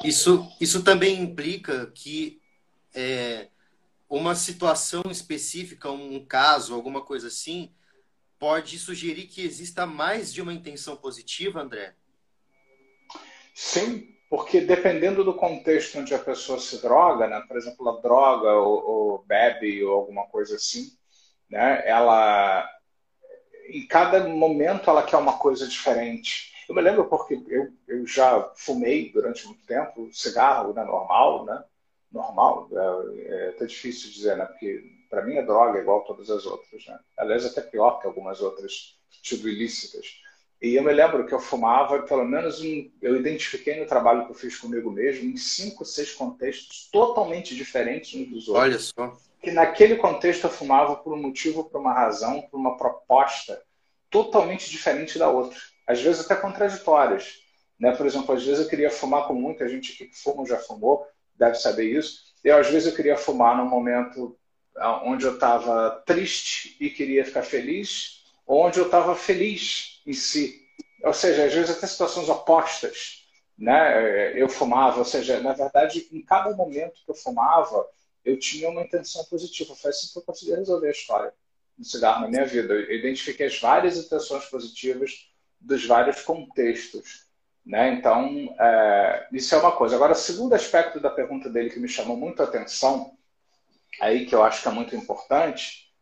Isso, isso também implica que é, uma situação específica, um caso, alguma coisa assim, pode sugerir que exista mais de uma intenção positiva, André? Sim, porque dependendo do contexto onde a pessoa se droga, né, por exemplo, a droga ou, ou bebe ou alguma coisa assim, né, ela em cada momento ela quer uma coisa diferente. Eu me lembro porque eu, eu já fumei durante muito tempo, cigarro né, normal, né? Normal, é, é até difícil dizer, né? Porque para mim é droga igual todas as outras, né? Aliás, até pior que algumas outras tido ilícitas. E eu me lembro que eu fumava, pelo menos um, eu identifiquei no trabalho que eu fiz comigo mesmo, em cinco, seis contextos totalmente diferentes uns dos outros. Olha só. Que naquele contexto eu fumava por um motivo, por uma razão, por uma proposta totalmente diferente da outra. Às vezes até contraditórias. Né? Por exemplo, às vezes eu queria fumar com muita gente que fuma já fumou, deve saber isso. Eu, às vezes eu queria fumar num momento ah, onde eu estava triste e queria ficar feliz, ou onde eu estava feliz em si. Ou seja, às vezes até situações opostas. Né? Eu fumava, ou seja, na verdade, em cada momento que eu fumava, eu tinha uma intenção positiva. Foi assim que eu consegui resolver a história do cigarro na minha vida. Eu identifiquei as várias intenções positivas dos vários contextos. Né? Então, é, isso é uma coisa. Agora, o segundo aspecto da pergunta dele que me chamou muito a atenção, aí que eu acho que é muito importante,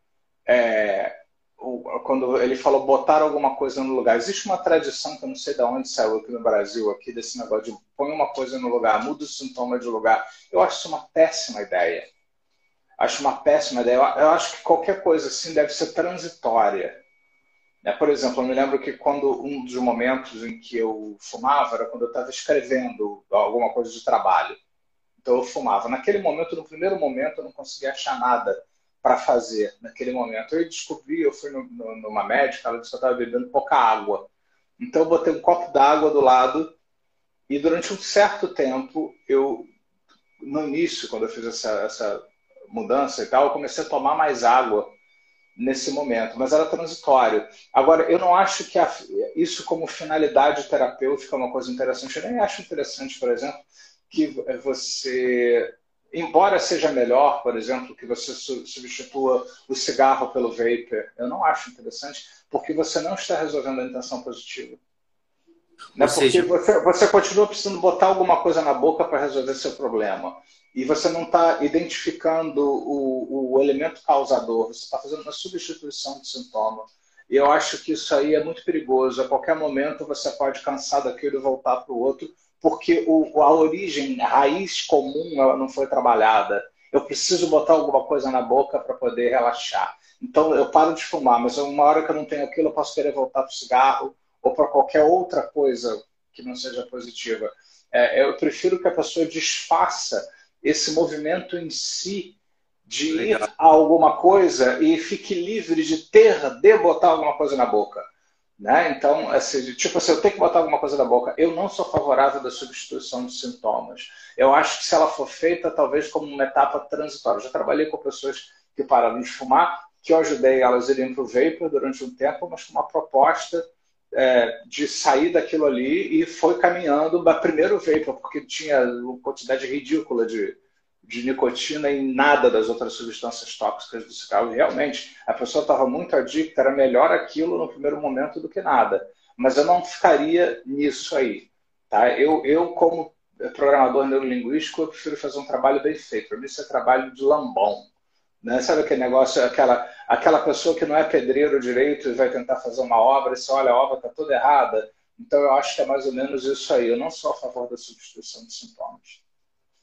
é, quando ele falou botar alguma coisa no lugar. Existe uma tradição que eu não sei de onde saiu aqui no Brasil, aqui desse negócio de põe uma coisa no lugar, muda o sintoma de lugar. Eu acho isso uma péssima ideia. Acho uma péssima ideia. Eu acho que qualquer coisa assim deve ser transitória. Né? Por exemplo, eu me lembro que quando um dos momentos em que eu fumava era quando eu estava escrevendo alguma coisa de trabalho. Então eu fumava. Naquele momento, no primeiro momento, eu não conseguia achar nada para fazer naquele momento. Eu descobri, eu fui no, no, numa médica, ela disse que eu estava bebendo pouca água. Então eu botei um copo d'água do lado e durante um certo tempo, eu, no início, quando eu fiz essa, essa mudança e tal, eu comecei a tomar mais água nesse momento, mas era transitório. Agora, eu não acho que a, isso como finalidade terapêutica é uma coisa interessante. Eu nem acho interessante, por exemplo, que você embora seja melhor, por exemplo, que você substitua o cigarro pelo vapor, eu não acho interessante, porque você não está resolvendo a intenção positiva. Né? Porque seja... você, você continua precisando botar alguma coisa na boca para resolver seu problema. E você não está identificando o, o elemento causador, você está fazendo uma substituição de sintoma. E eu acho que isso aí é muito perigoso. A qualquer momento você pode cansar daquilo e voltar para o outro, porque o, a origem, a raiz comum, ela não foi trabalhada. Eu preciso botar alguma coisa na boca para poder relaxar. Então eu paro de fumar, mas uma hora que eu não tenho aquilo, eu posso querer voltar para o cigarro ou para qualquer outra coisa que não seja positiva. É, eu prefiro que a pessoa desfaça esse movimento em si de Legal. ir a alguma coisa e fique livre de ter de botar alguma coisa na boca. Né? Então, assim, tipo assim, eu tenho que botar alguma coisa na boca. Eu não sou favorável da substituição de sintomas. Eu acho que se ela for feita, talvez como uma etapa transitória. Eu já trabalhei com pessoas que pararam de fumar, que eu ajudei elas a irem para o vapor durante um tempo, mas com uma proposta é, de sair daquilo ali e foi caminhando primeiro vapor, porque tinha uma quantidade ridícula de, de nicotina em nada das outras substâncias tóxicas do cigarro. E realmente, a pessoa estava muito adicta, era melhor aquilo no primeiro momento do que nada. Mas eu não ficaria nisso aí. Tá? Eu, eu como programador neurolinguístico, eu prefiro fazer um trabalho bem feito. Para mim, isso é trabalho de lambão. Né? Sabe aquele negócio, aquela, aquela pessoa que não é pedreiro direito e vai tentar fazer uma obra e você olha, a obra está toda errada. Então, eu acho que é mais ou menos isso aí. Eu não sou a favor da substituição de sintomas.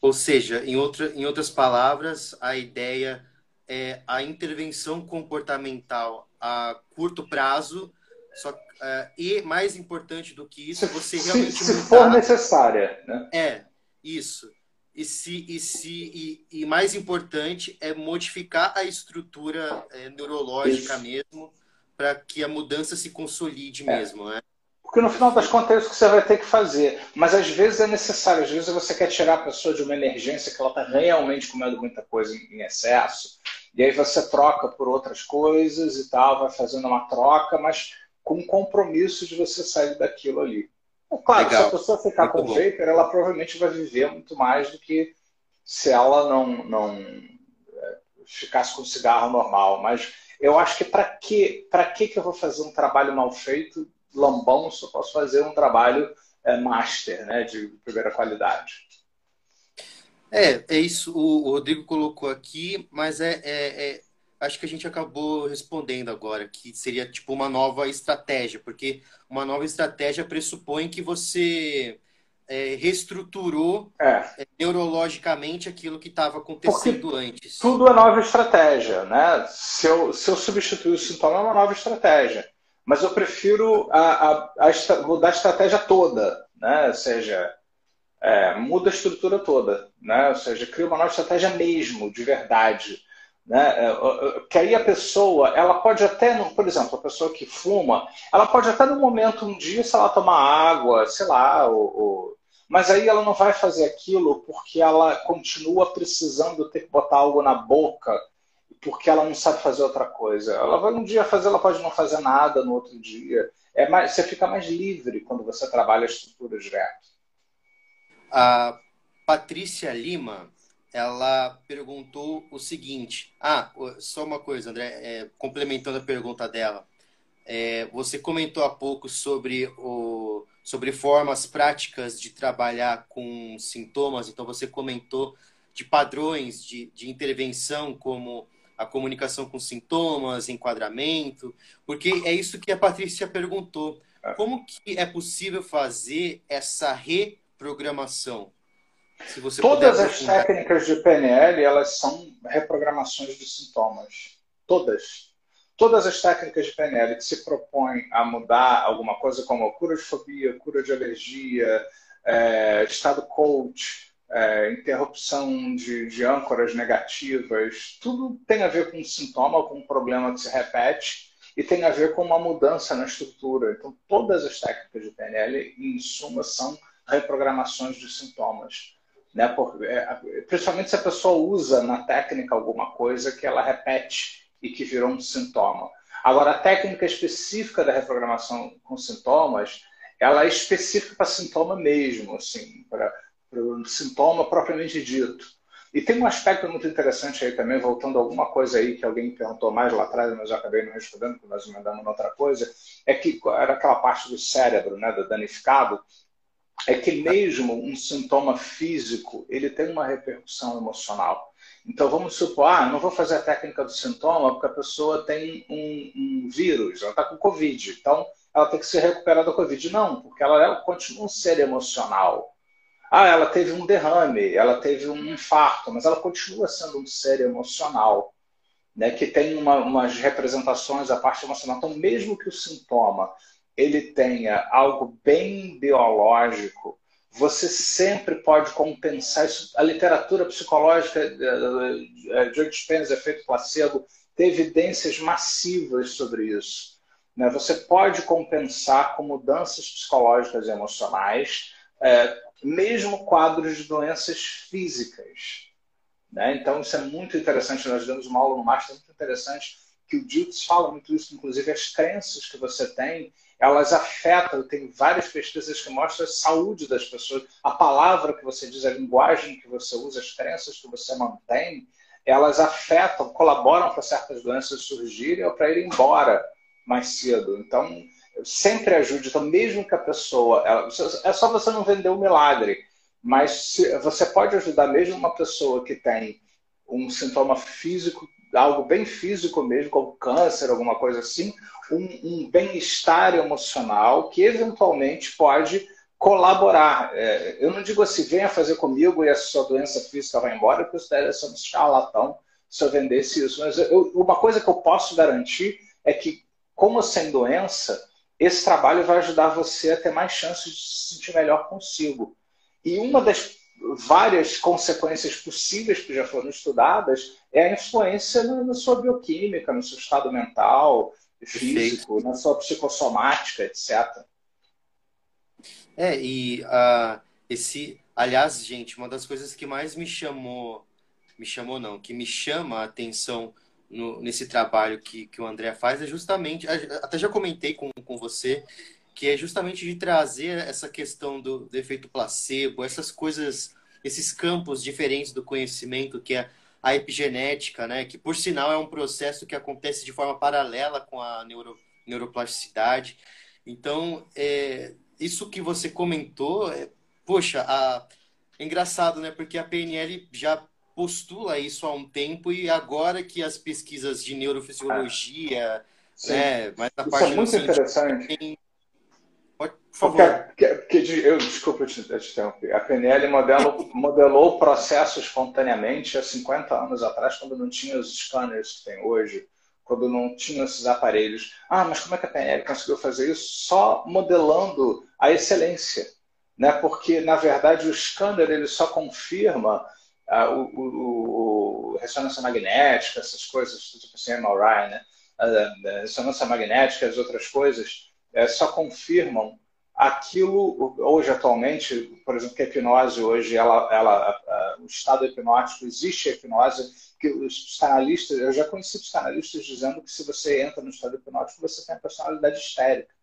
Ou seja, em, outra, em outras palavras, a ideia é a intervenção comportamental a curto prazo, só, é, e mais importante do que isso, você realmente. Se, se for necessária. Né? É, isso. E, se, e, se, e, e mais importante é modificar a estrutura é, neurológica isso. mesmo para que a mudança se consolide é. mesmo. Né? Porque no final das contas é isso que você vai ter que fazer. Mas às vezes é necessário, às vezes você quer tirar a pessoa de uma emergência que ela está realmente comendo muita coisa em excesso, e aí você troca por outras coisas e tal, vai fazendo uma troca, mas com compromisso de você sair daquilo ali. Claro, Legal. se a pessoa ficar muito com bom. vapor, ela provavelmente vai viver muito mais do que se ela não, não é, ficasse com cigarro normal. Mas eu acho que para que, que, que eu vou fazer um trabalho mal feito lambão, só posso fazer um trabalho é, master, né, de primeira qualidade. É, é isso. O Rodrigo colocou aqui, mas é, é, é, acho que a gente acabou respondendo agora que seria tipo uma nova estratégia, porque uma nova estratégia pressupõe que você é, reestruturou é. é neurologicamente aquilo que estava acontecendo Porque antes. Tudo é nova estratégia, né? Se eu, se eu substituir o sintoma, é uma nova estratégia. Mas eu prefiro a, a, a mudar a estratégia toda, né? Ou seja, é, muda a estrutura toda, né? Ou seja, cria uma nova estratégia mesmo, de verdade. Né? É, que aí a pessoa, ela pode até, por exemplo, a pessoa que fuma, ela pode até no momento, um dia, se ela tomar água, sei lá, ou, ou... mas aí ela não vai fazer aquilo porque ela continua precisando ter que botar algo na boca, porque ela não sabe fazer outra coisa. Ela vai um dia fazer, ela pode não fazer nada no outro dia. É mais, você fica mais livre quando você trabalha a estrutura direto. A Patrícia Lima ela perguntou o seguinte. Ah, só uma coisa, André, é, complementando a pergunta dela. É, você comentou há pouco sobre, o, sobre formas práticas de trabalhar com sintomas, então você comentou de padrões de, de intervenção, como a comunicação com sintomas, enquadramento, porque é isso que a Patrícia perguntou. É. Como que é possível fazer essa reprogramação? Todas as técnicas de PNL, elas são reprogramações de sintomas. Todas. Todas as técnicas de PNL que se propõem a mudar alguma coisa, como cura de fobia, cura de alergia, é, estado coach, é, interrupção de, de âncoras negativas, tudo tem a ver com um sintoma, com um problema que se repete e tem a ver com uma mudança na estrutura. Então, todas as técnicas de PNL, em suma, são reprogramações de sintomas. Né? É, principalmente se a pessoa usa na técnica alguma coisa que ela repete e que virou um sintoma. Agora, a técnica específica da reprogramação com sintomas, ela é específica para sintoma mesmo, assim, para o sintoma propriamente dito. E tem um aspecto muito interessante aí também, voltando a alguma coisa aí que alguém perguntou mais lá atrás, mas eu acabei não respondendo, porque nós mandamos outra coisa, é que era aquela parte do cérebro, né, do danificado, é que mesmo um sintoma físico, ele tem uma repercussão emocional. Então vamos supor, ah, não vou fazer a técnica do sintoma porque a pessoa tem um, um vírus, ela está com Covid, então ela tem que se recuperar da Covid. Não, porque ela, ela continua um ser emocional. Ah, ela teve um derrame, ela teve um infarto, mas ela continua sendo um ser emocional, né, que tem uma, umas representações da parte emocional. Então, mesmo que o sintoma ele tenha algo bem biológico, você sempre pode compensar isso. A literatura psicológica de Joe Dispenza, efeito placebo, tem evidências massivas sobre isso. Né? Você pode compensar com mudanças psicológicas e emocionais, é, mesmo quadros de doenças físicas. Né? Então, isso é muito interessante. Nós demos uma aula no Master muito interessante, que o Diltz fala muito isso, inclusive as crenças que você tem elas afetam, tem várias pesquisas que mostram a saúde das pessoas, a palavra que você diz, a linguagem que você usa, as crenças que você mantém, elas afetam, colaboram para certas doenças surgirem ou para ir embora mais cedo. Então, sempre ajude. Então, mesmo que a pessoa. Ela, é só você não vender o um milagre, mas se, você pode ajudar mesmo uma pessoa que tem um sintoma físico, algo bem físico mesmo, como câncer, alguma coisa assim, um, um bem-estar emocional que eventualmente pode colaborar. É, eu não digo assim, venha fazer comigo e a sua doença física vai embora, porque deve ser um charlatão se eu vendesse isso. Mas eu, uma coisa que eu posso garantir é que, como sem doença, esse trabalho vai ajudar você a ter mais chances de se sentir melhor consigo. E uma das várias consequências possíveis que já foram estudadas é a influência na, sua bioquímica, no seu estado mental, físico, na sua psicossomática, etc. É, e uh, esse, aliás, gente, uma das coisas que mais me chamou, me chamou não, que me chama a atenção no, nesse trabalho que, que o André faz é justamente, até já comentei com, com você, que é justamente de trazer essa questão do, do efeito placebo, essas coisas, esses campos diferentes do conhecimento que é a epigenética, né? Que por sinal é um processo que acontece de forma paralela com a neuro, neuroplasticidade. Então, é, isso que você comentou, é, poxa, a, é engraçado, né? Porque a PNL já postula isso há um tempo e agora que as pesquisas de neurofisiologia, ah, né? Mas a isso parte é muito interessante. Tem... Pode, Porque, eu, desculpa te, te interromper. A PNL modelo, modelou o processo espontaneamente há 50 anos atrás, quando não tinha os scanners que tem hoje, quando não tinha esses aparelhos. Ah, mas como é que a PNL conseguiu fazer isso? Só modelando a excelência. Né? Porque, na verdade, o scanner ele só confirma ah, o, o, o, ressonância magnética, essas coisas, tipo assim, MRI, né? a, a ressonância magnética, as outras coisas, é, só confirmam aquilo hoje atualmente, por exemplo, que a hipnose hoje, ela, ela, o estado hipnótico, existe a hipnose, que os psicanalistas, eu já conheci psicanalistas dizendo que se você entra no estado hipnótico, você tem a personalidade histérica.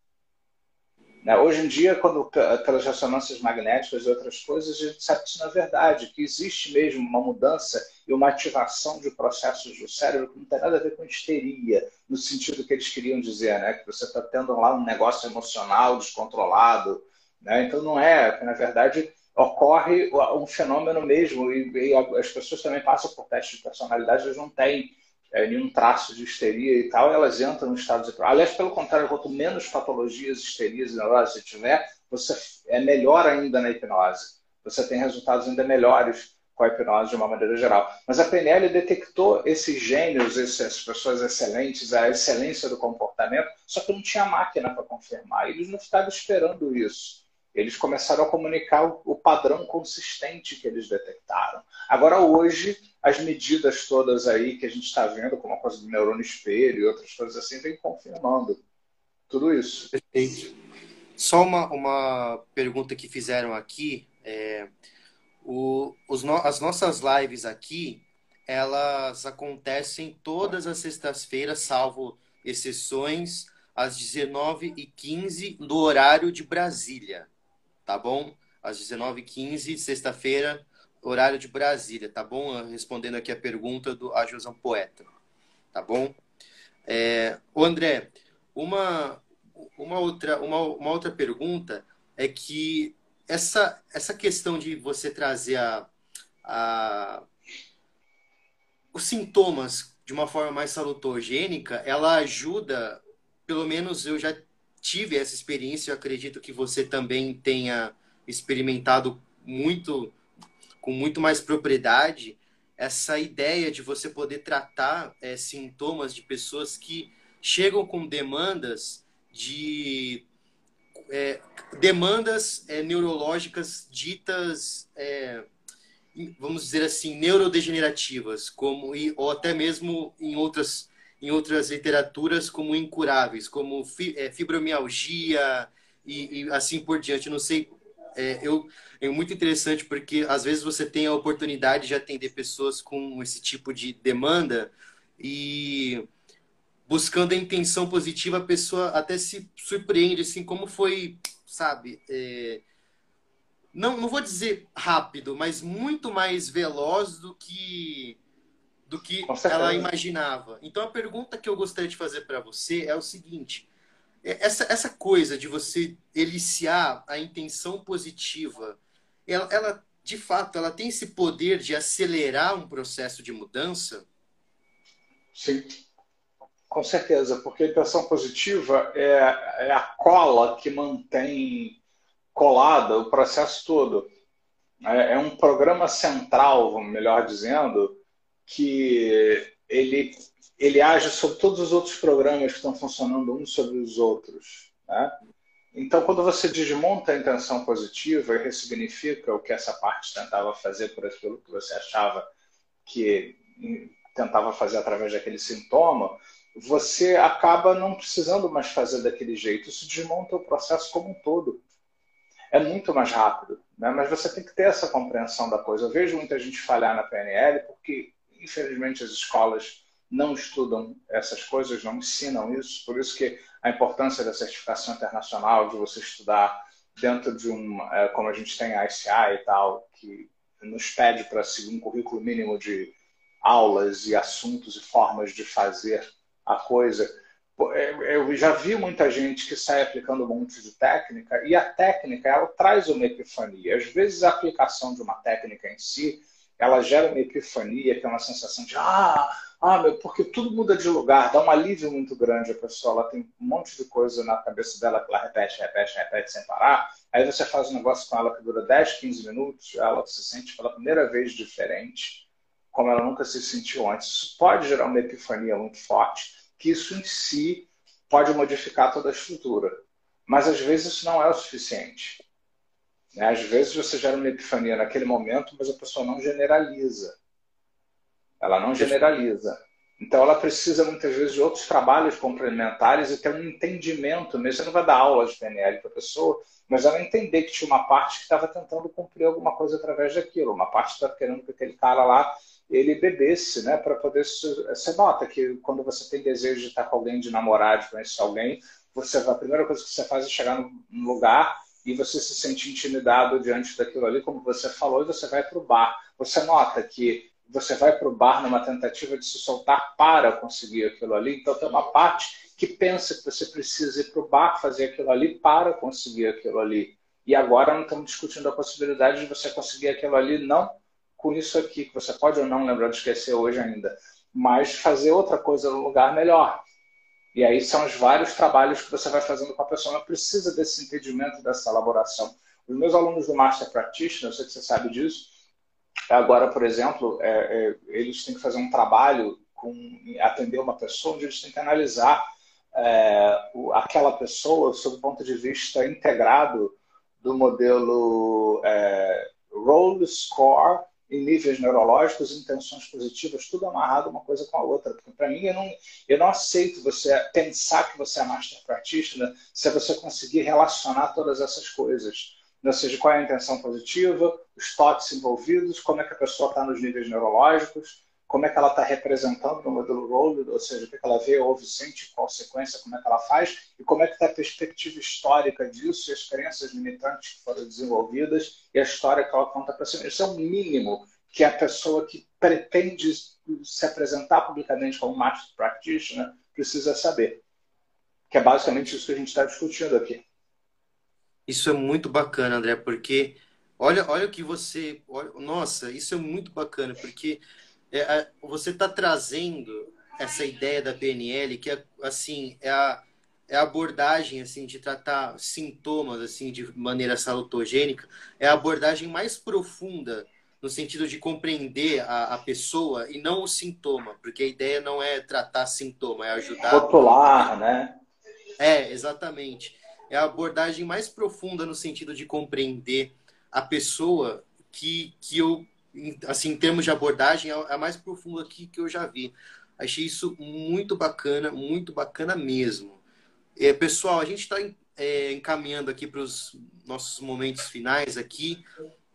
Né? Hoje em dia, quando aquelas ressonâncias magnéticas e outras coisas, a gente sabe que isso não é verdade, que existe mesmo uma mudança e uma ativação de processos do cérebro que não tem nada a ver com histeria, no sentido que eles queriam dizer, né? que você está tendo lá um negócio emocional descontrolado. Né? Então, não é, na verdade, ocorre um fenômeno mesmo, e, e as pessoas também passam por testes de personalidade, eles não têm é, nenhum traço de histeria e tal, elas entram no estado de Aliás, pelo contrário, quanto menos patologias, histerias e neuroses você tiver, você é melhor ainda na hipnose. Você tem resultados ainda melhores com a hipnose de uma maneira geral. Mas a PNL detectou esses gênios, essas pessoas excelentes, a excelência do comportamento, só que não tinha máquina para confirmar. Eles não estavam esperando isso eles começaram a comunicar o, padrão consistente que eles detectaram. Agora, hoje, as medidas todas aí que a gente está vendo, como a coisa do neurônio espelho e outras coisas assim, vem confirmando tudo isso. Perfeito. Só uma, uma pergunta que fizeram aqui. É, o, os no, as nossas lives aqui, elas acontecem todas as sextas-feiras, salvo exceções, às 19h15, no horário de Brasília tá bom? Às 19h15, sexta-feira, horário de Brasília, tá bom? Respondendo aqui a pergunta do a Josan Poeta, tá bom? É, o André, uma, uma, outra, uma, uma outra pergunta é que essa, essa questão de você trazer a, a, os sintomas de uma forma mais salutogênica, ela ajuda, pelo menos eu já tive essa experiência, eu acredito que você também tenha experimentado muito, com muito mais propriedade, essa ideia de você poder tratar é, sintomas de pessoas que chegam com demandas de é, demandas é, neurológicas ditas, vamos dizer assim, neurodegenerativas, como ou até mesmo em outras em outras literaturas como incuráveis, como é, fibromialgia e, e, assim por diante. Não sei, é, eu, é muito interessante porque às vezes você tem a oportunidade de atender pessoas com esse tipo de demanda e buscando a intenção positiva, a pessoa até se surpreende, assim, como foi, sabe, é, não, não vou dizer rápido, mas muito mais veloz do que do que ela imaginava. Então, a pergunta que eu gostaria de fazer para você é o seguinte: é, essa, essa coisa de você eliciar a intenção positiva, ela, ela, de fato, ela tem esse poder de acelerar um processo de mudança? Sim, com certeza, porque a intenção positiva é, é a cola que mantém colada o processo todo. É, é um programa central, melhor dizendo, que ele, ele age sobre todos os outros programas que estão funcionando uns sobre os outros. Né? Então, quando você desmonta a intenção positiva e ressignifica o que essa parte tentava fazer por aquilo que você achava que tentava fazer através daquele sintoma, você acaba não precisando mais fazer daquele jeito. Isso desmonta o processo como um todo. É muito mais rápido, né? mas você tem que ter essa compreensão da coisa. Eu vejo muita gente falhar na PNL porque infelizmente as escolas não estudam essas coisas, não ensinam isso, por isso que a importância da certificação internacional, de você estudar dentro de um, é, como a gente tem a ICI e tal, que nos pede para seguir um currículo mínimo de aulas e assuntos e formas de fazer a coisa. É, eu já vi muita gente que sai aplicando um monte de técnica e a técnica ela traz uma epifania. Às vezes a aplicação de uma técnica em si ela gera uma epifania, que é uma sensação de ah, ah, meu, porque tudo muda de lugar, dá um alívio muito grande a pessoa, ela tem um monte de coisa na cabeça dela que ela repete, repete, repete sem parar. Aí você faz um negócio com ela que dura 10, 15 minutos, ela se sente pela primeira vez diferente, como ela nunca se sentiu antes. Isso pode gerar uma epifania muito forte, que isso em si pode modificar toda a estrutura. Mas às vezes isso não é o suficiente. Né? Às vezes você gera uma epifania naquele momento, mas a pessoa não generaliza. Ela não generaliza. Então, ela precisa muitas vezes de outros trabalhos complementares e ter um entendimento mesmo. Você não vai dar aula de PNL para a pessoa, mas ela entender que tinha uma parte que estava tentando cumprir alguma coisa através daquilo. Uma parte estava querendo que aquele cara lá ele bebesse, né, para poder. Você nota que quando você tem desejo de estar com alguém, de namorar, de conhecer alguém, você a primeira coisa que você faz é chegar num lugar e você se sente intimidado diante daquilo ali, como você falou, e você vai para o bar. Você nota que você vai para o bar numa tentativa de se soltar para conseguir aquilo ali. Então, tem uma parte que pensa que você precisa ir para o bar fazer aquilo ali para conseguir aquilo ali. E agora não estamos discutindo a possibilidade de você conseguir aquilo ali, não com isso aqui, que você pode ou não lembrar de esquecer hoje ainda, mas fazer outra coisa no lugar melhor. E aí são os vários trabalhos que você vai fazendo com a pessoa. Ela precisa desse entendimento, dessa elaboração. Os meus alunos do Master Practitioner, eu sei que você sabe disso, Agora, por exemplo, é, é, eles têm que fazer um trabalho com atender uma pessoa onde eles têm que analisar é, o, aquela pessoa sob o ponto de vista integrado do modelo é, role score em níveis neurológicos, intenções positivas, tudo amarrado uma coisa com a outra. Porque para mim eu não, eu não aceito você pensar que você é master practitioner se você conseguir relacionar todas essas coisas ou seja, qual é a intenção positiva, os toques envolvidos, como é que a pessoa está nos níveis neurológicos, como é que ela está representando no modelo role, ou seja, o que ela vê, ouve, sente, qual sequência, como é que ela faz, e como é que está a perspectiva histórica disso, as crenças limitantes que foram desenvolvidas, e a história que ela conta para si. Isso é o mínimo que a pessoa que pretende se apresentar publicamente como Master Practitioner precisa saber. Que é basicamente isso que a gente está discutindo aqui. Isso é muito bacana, André, porque olha, olha o que você. Olha, nossa, isso é muito bacana, porque é, você está trazendo essa ideia da PNL, que é assim, é a, é a abordagem assim de tratar sintomas assim de maneira salutogênica, é a abordagem mais profunda no sentido de compreender a, a pessoa e não o sintoma, porque a ideia não é tratar sintoma, é ajudar. Rotular, né? É, exatamente é a abordagem mais profunda no sentido de compreender a pessoa que, que eu, assim, em termos de abordagem, é a mais profunda que, que eu já vi. Achei isso muito bacana, muito bacana mesmo. É, pessoal, a gente está é, encaminhando aqui para os nossos momentos finais aqui,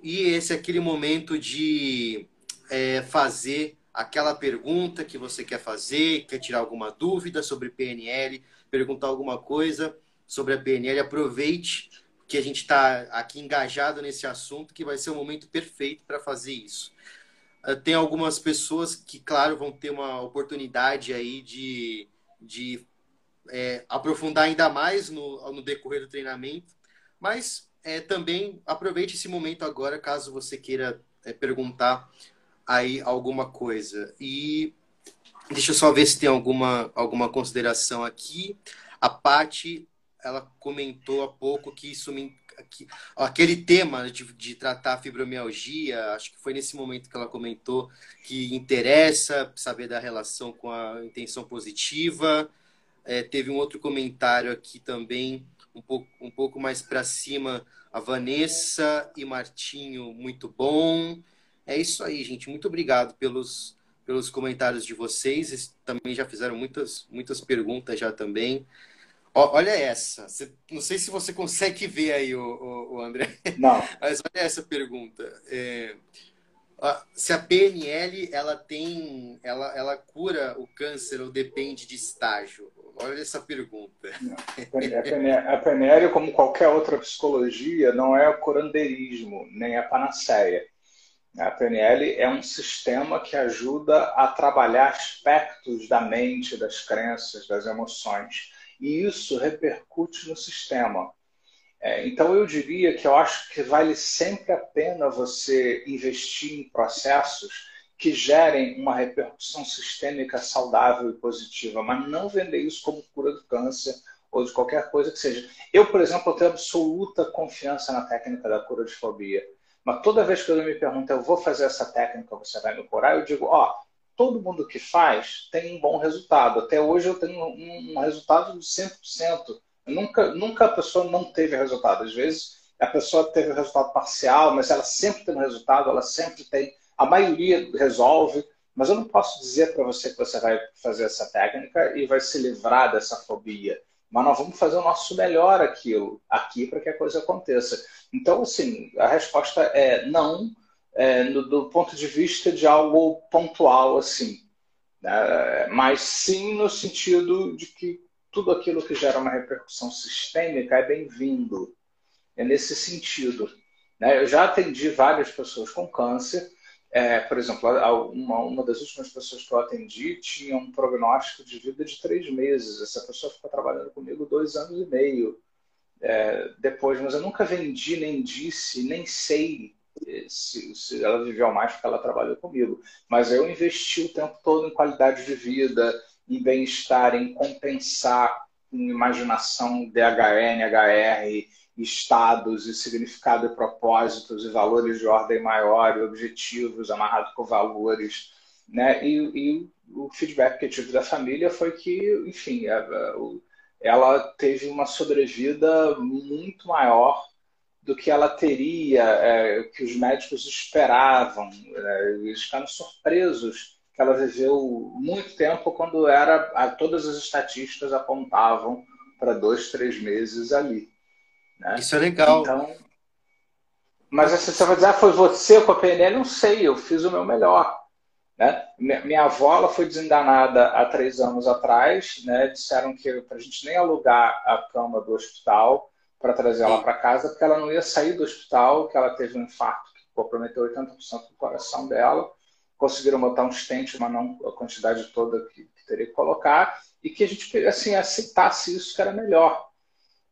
e esse é aquele momento de é, fazer aquela pergunta que você quer fazer, quer tirar alguma dúvida sobre PNL, perguntar alguma coisa sobre a PNL. Aproveite que a gente está aqui engajado nesse assunto, que vai ser o momento perfeito para fazer isso. Ah, tem algumas pessoas que, claro, vão ter uma oportunidade aí de, de é, aprofundar ainda mais no, no decorrer do treinamento, mas é, também aproveite esse momento agora, caso você queira é, perguntar aí alguma coisa. E deixa eu só ver se tem alguma, alguma consideração aqui. A Pati ela comentou há pouco que isso me, que, aquele tema de, de tratar a fibromialgia, acho que foi nesse momento que ela comentou que interessa saber da relação com a intenção positiva. É, teve um outro comentário aqui também, um pouco, um pouco mais para cima, a Vanessa e Martinho, muito bom. É isso aí, gente. Muito obrigado pelos, pelos comentários de vocês. Também já fizeram muitas, muitas perguntas já também. Olha essa. não sei se você consegue ver aí, o, André. Não. Mas olha essa pergunta. É, se a PNL ela tem, ela, ela cura o câncer ou depende de estágio? Olha essa pergunta. A PNL, como qualquer outra psicologia, não é o curandeirismo, nem a panaceia. A PNL é um sistema que ajuda a trabalhar aspectos da mente, das crenças, das emoções e isso repercute no sistema. É, então eu diria que eu acho que vale sempre a pena você investir em processos que gerem uma repercussão sistêmica saudável e positiva, mas não vender isso como cura do câncer ou de qualquer coisa que seja. Eu, por exemplo, tenho absoluta confiança na técnica da cura de fobia. Mas toda vez que alguém me pergunta, eu vou fazer essa técnica, você vai me curar? Eu digo, ó, todo mundo que faz tem um bom resultado. Até hoje eu tenho um, um resultado de 100%. Nunca, nunca a pessoa não teve resultado. Às vezes a pessoa teve resultado parcial, mas ela sempre tem um resultado, ela sempre tem. A maioria resolve, mas eu não posso dizer para você que você vai fazer essa técnica e vai se livrar dessa fobia mas nós vamos fazer o nosso melhor aquilo, aqui para que a coisa aconteça. Então, assim, a resposta é não, é, no, do ponto de vista de algo pontual, assim. Né? Mas sim no sentido de que tudo aquilo que gera uma repercussão sistêmica é bem-vindo. É nesse sentido. Né? Eu já atendi várias pessoas com câncer é, por exemplo, uma, uma das últimas pessoas que eu atendi tinha um prognóstico de vida de três meses. Essa pessoa ficou trabalhando comigo dois anos e meio é, depois, mas eu nunca vendi, nem disse, nem sei se, se, ela viveu mais porque ela trabalhou comigo. Mas eu investi o tempo todo em qualidade de vida, em bem-estar, em compensar, em imaginação DHN, HR estados e significado e propósitos e valores de ordem maior e objetivos amarrados com valores, né? E, e o feedback que eu tive da família foi que, enfim, ela teve uma sobrevida muito maior do que ela teria, é, que os médicos esperavam. É, eles ficaram surpresos que ela viveu muito tempo quando era todas as estatísticas apontavam para dois, três meses ali. Né? Isso é legal. Então, mas assim, você vai dizer, ah, foi você com a PNL? Não sei, eu fiz o meu melhor. Né? Minha avó ela foi desenganada há três anos atrás. Né? Disseram que para a gente nem alugar a cama do hospital para trazer ela para casa, porque ela não ia sair do hospital, que ela teve um infarto que comprometeu 80% do coração dela. Conseguiram botar um stent, mas não a quantidade toda que, que teria que colocar, e que a gente assim, aceitasse isso que era melhor.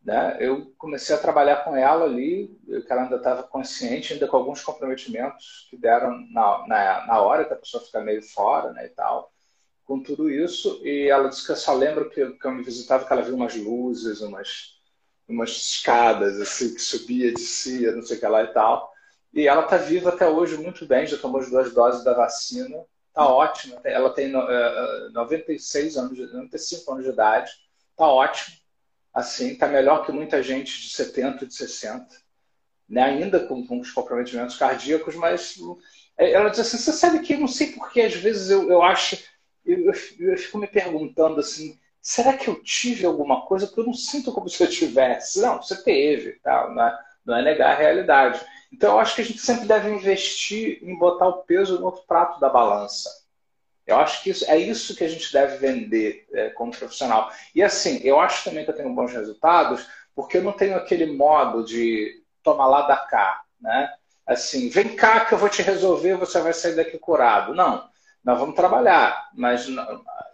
Né? Eu comecei a trabalhar com ela ali, que ela ainda estava consciente, ainda com alguns comprometimentos que deram na, na, na, hora que a pessoa fica meio fora né, e tal, com tudo isso. E ela disse que eu só lembro que, que eu me visitava que ela viu umas luzes, umas, umas escadas assim, que subia, descia, não sei o que lá e tal. E ela está viva até hoje muito bem, já tomou as duas doses da vacina, está ótima. Ela tem uh, 96 anos, 95 anos de idade, está ótima assim, está melhor que muita gente de 70, de 60, né? ainda com, com os comprometimentos cardíacos, mas é, ela diz assim, você sabe que eu não sei porque às vezes eu, eu acho, eu, eu, fico me perguntando assim, será que eu tive alguma coisa? Porque eu não sinto como se eu tivesse. Não, você teve, tá? não, é, não é negar a realidade. Então eu acho que a gente sempre deve investir em botar o peso no outro prato da balança. Eu acho que isso, é isso que a gente deve vender é, como profissional. E assim, eu acho também que eu tenho bons resultados, porque eu não tenho aquele modo de tomar lá da cá, né? Assim, vem cá que eu vou te resolver, você vai sair daqui curado. Não, nós vamos trabalhar, mas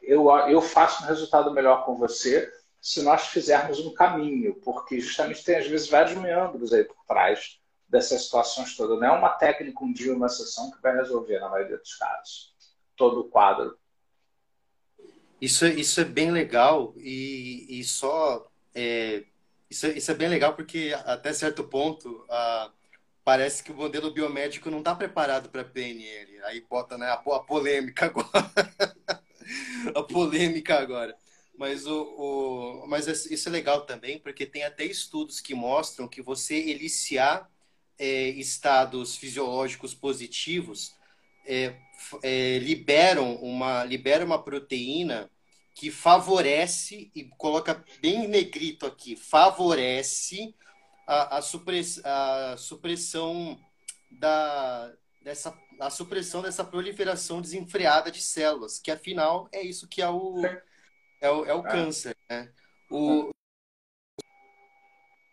eu, eu faço um resultado melhor com você se nós fizermos um caminho, porque justamente tem às vezes vários meandros aí por trás dessas situações todas. Não é uma técnica, um dia, uma sessão que vai resolver na maioria dos casos todo o quadro. Isso, isso é bem legal e, e só é, isso, é, isso é bem legal porque até certo ponto ah, parece que o modelo biomédico não está preparado para PNL. Aí bota né, a, a polêmica agora. a polêmica agora. Mas, o, o, mas isso é legal também, porque tem até estudos que mostram que você eliciar é, estados fisiológicos positivos é, é, liberam uma libera uma proteína que favorece e coloca bem negrito aqui favorece a, a, supress, a supressão da dessa a supressão dessa proliferação desenfreada de células que afinal é isso que é o é o, é o é. câncer né o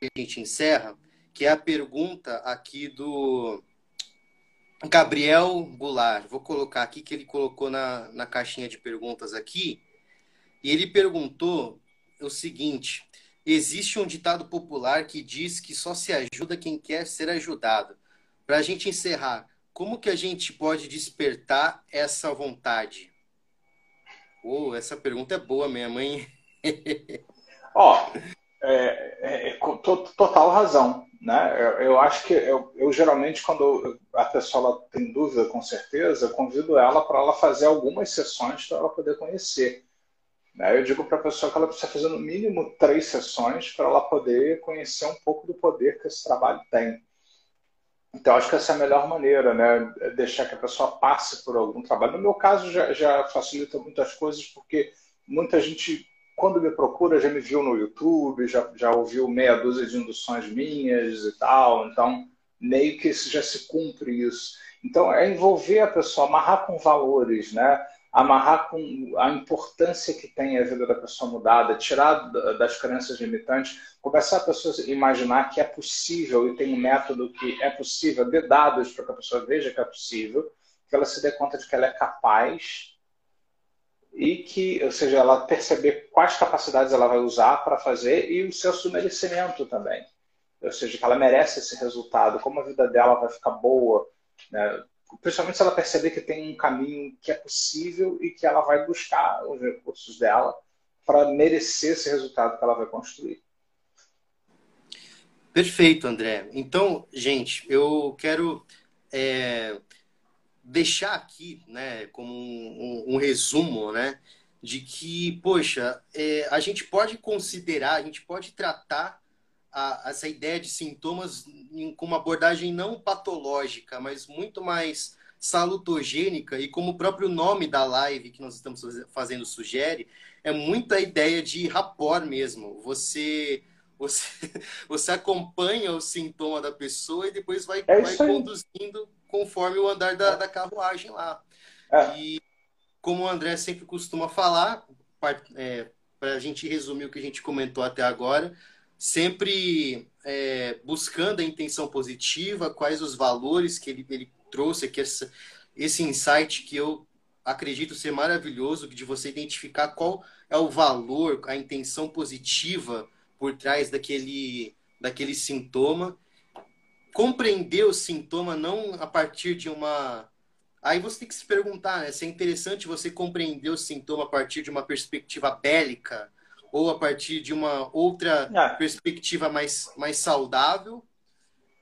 a gente encerra que é a pergunta aqui do Gabriel Goulart, vou colocar aqui que ele colocou na, na caixinha de perguntas aqui. E ele perguntou o seguinte: existe um ditado popular que diz que só se ajuda quem quer ser ajudado. Para a gente encerrar, como que a gente pode despertar essa vontade? Oh, essa pergunta é boa mesmo, hein? Ó, oh, é, é, é total razão. Né? Eu, eu acho que eu, eu, geralmente, quando a pessoa tem dúvida, com certeza, convido ela para ela fazer algumas sessões para ela poder conhecer. Eu digo para a pessoa que ela precisa fazer no mínimo três sessões para ela poder conhecer um pouco do poder que esse trabalho tem. Então, acho que essa é a melhor maneira, né? É deixar que a pessoa passe por algum trabalho. No meu caso, já, já facilita muitas coisas, porque muita gente quando me procura, já me viu no YouTube, já, já ouviu meia dúzia de induções minhas e tal. Então, meio que já se cumpre isso. Então, é envolver a pessoa, amarrar com valores, né? Amarrar com a importância que tem a vida da pessoa mudada, tirar das crenças limitantes, começar a pessoa a imaginar que é possível e tem um método que é possível, dê dados para que a pessoa veja que é possível, que ela se dê conta de que ela é capaz e que, ou seja, ela perceber quais capacidades ela vai usar para fazer e o seu merecimento também. Ou seja, que ela merece esse resultado, como a vida dela vai ficar boa, né? Principalmente se ela perceber que tem um caminho que é possível e que ela vai buscar os recursos dela para merecer esse resultado que ela vai construir. Perfeito, André. Então, gente, eu quero é, deixar aqui, né, como um, um, um resumo, né, de que, poxa, é, a gente pode considerar, a gente pode tratar a, essa ideia de sintomas com uma abordagem não patológica, mas muito mais salutogênica e como o próprio nome da live que nós estamos fazendo sugere, é muita ideia de rapport mesmo. Você você, você acompanha o sintoma da pessoa e depois vai, é vai conduzindo conforme o andar da, da carruagem lá. É. E como o André sempre costuma falar, é, para a gente resumir o que a gente comentou até agora, sempre é, buscando a intenção positiva, quais os valores que ele, ele trouxe aqui, essa, esse insight que eu acredito ser maravilhoso, de você identificar qual é o valor, a intenção positiva por trás daquele, daquele sintoma compreender o sintoma não a partir de uma. Aí você tem que se perguntar, né? Se é interessante você compreender o sintoma a partir de uma perspectiva bélica ou a partir de uma outra é. perspectiva mais, mais saudável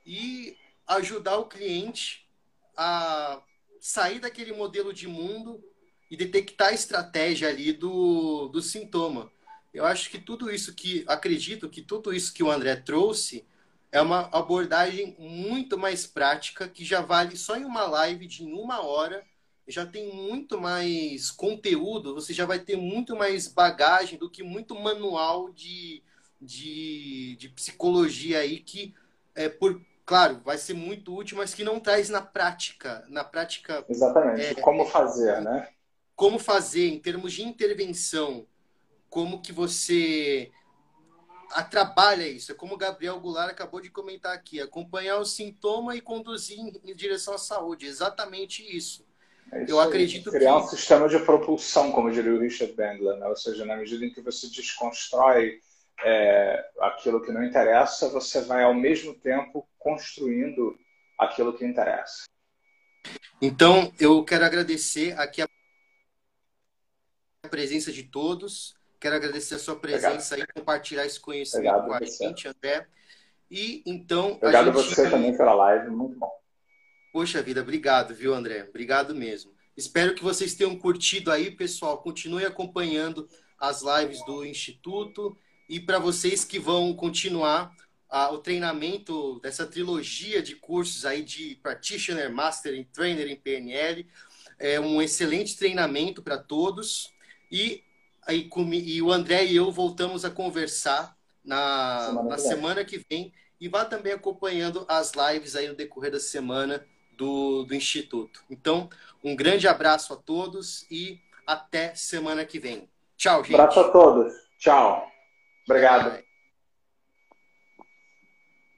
e ajudar o cliente a sair daquele modelo de mundo e detectar a estratégia ali do, do sintoma. Eu acho que tudo isso que, acredito que tudo isso que o André trouxe é uma abordagem muito mais prática, que já vale só em uma live de uma hora, já tem muito mais conteúdo, você já vai ter muito mais bagagem do que muito manual de, de, de psicologia aí, que, é, por claro, vai ser muito útil, mas que não traz na prática. Na prática. Exatamente. É, como fazer, né? Como fazer, em termos de intervenção, como que você trabalha isso. É como o Gabriel Goulart acabou de comentar aqui: acompanhar o sintoma e conduzir em, direção à saúde. Exatamente isso. É Eu acredito Criar que... um sistema de propulsão, como diria o Richard Bandler, né? ou seja, na medida em que você desconstrói é, aquilo que não interessa, você vai ao mesmo tempo construindo aquilo que interessa. Então, eu quero agradecer aqui a presença de todos. Quero agradecer a sua presença Obrigado. e compartilhar esse conhecimento Obrigado com a gente, André. E então. Obrigado a gente... você também pela live, muito bom. Poxa vida, obrigado, viu, André? Obrigado mesmo. Espero que vocês tenham curtido aí, pessoal. Continue acompanhando as lives do Instituto. E para vocês que vão continuar ah, o treinamento dessa trilogia de cursos aí de Practitioner, Master e Trainer em PNL, é um excelente treinamento para todos. E aí, e o André e eu voltamos a conversar na semana, na que, semana que vem e vá também acompanhando as lives aí no decorrer da semana do, do Instituto. Então, um grande abraço a todos e até semana que vem. Tchau, gente. Abraço a todos. Tchau. Obrigado.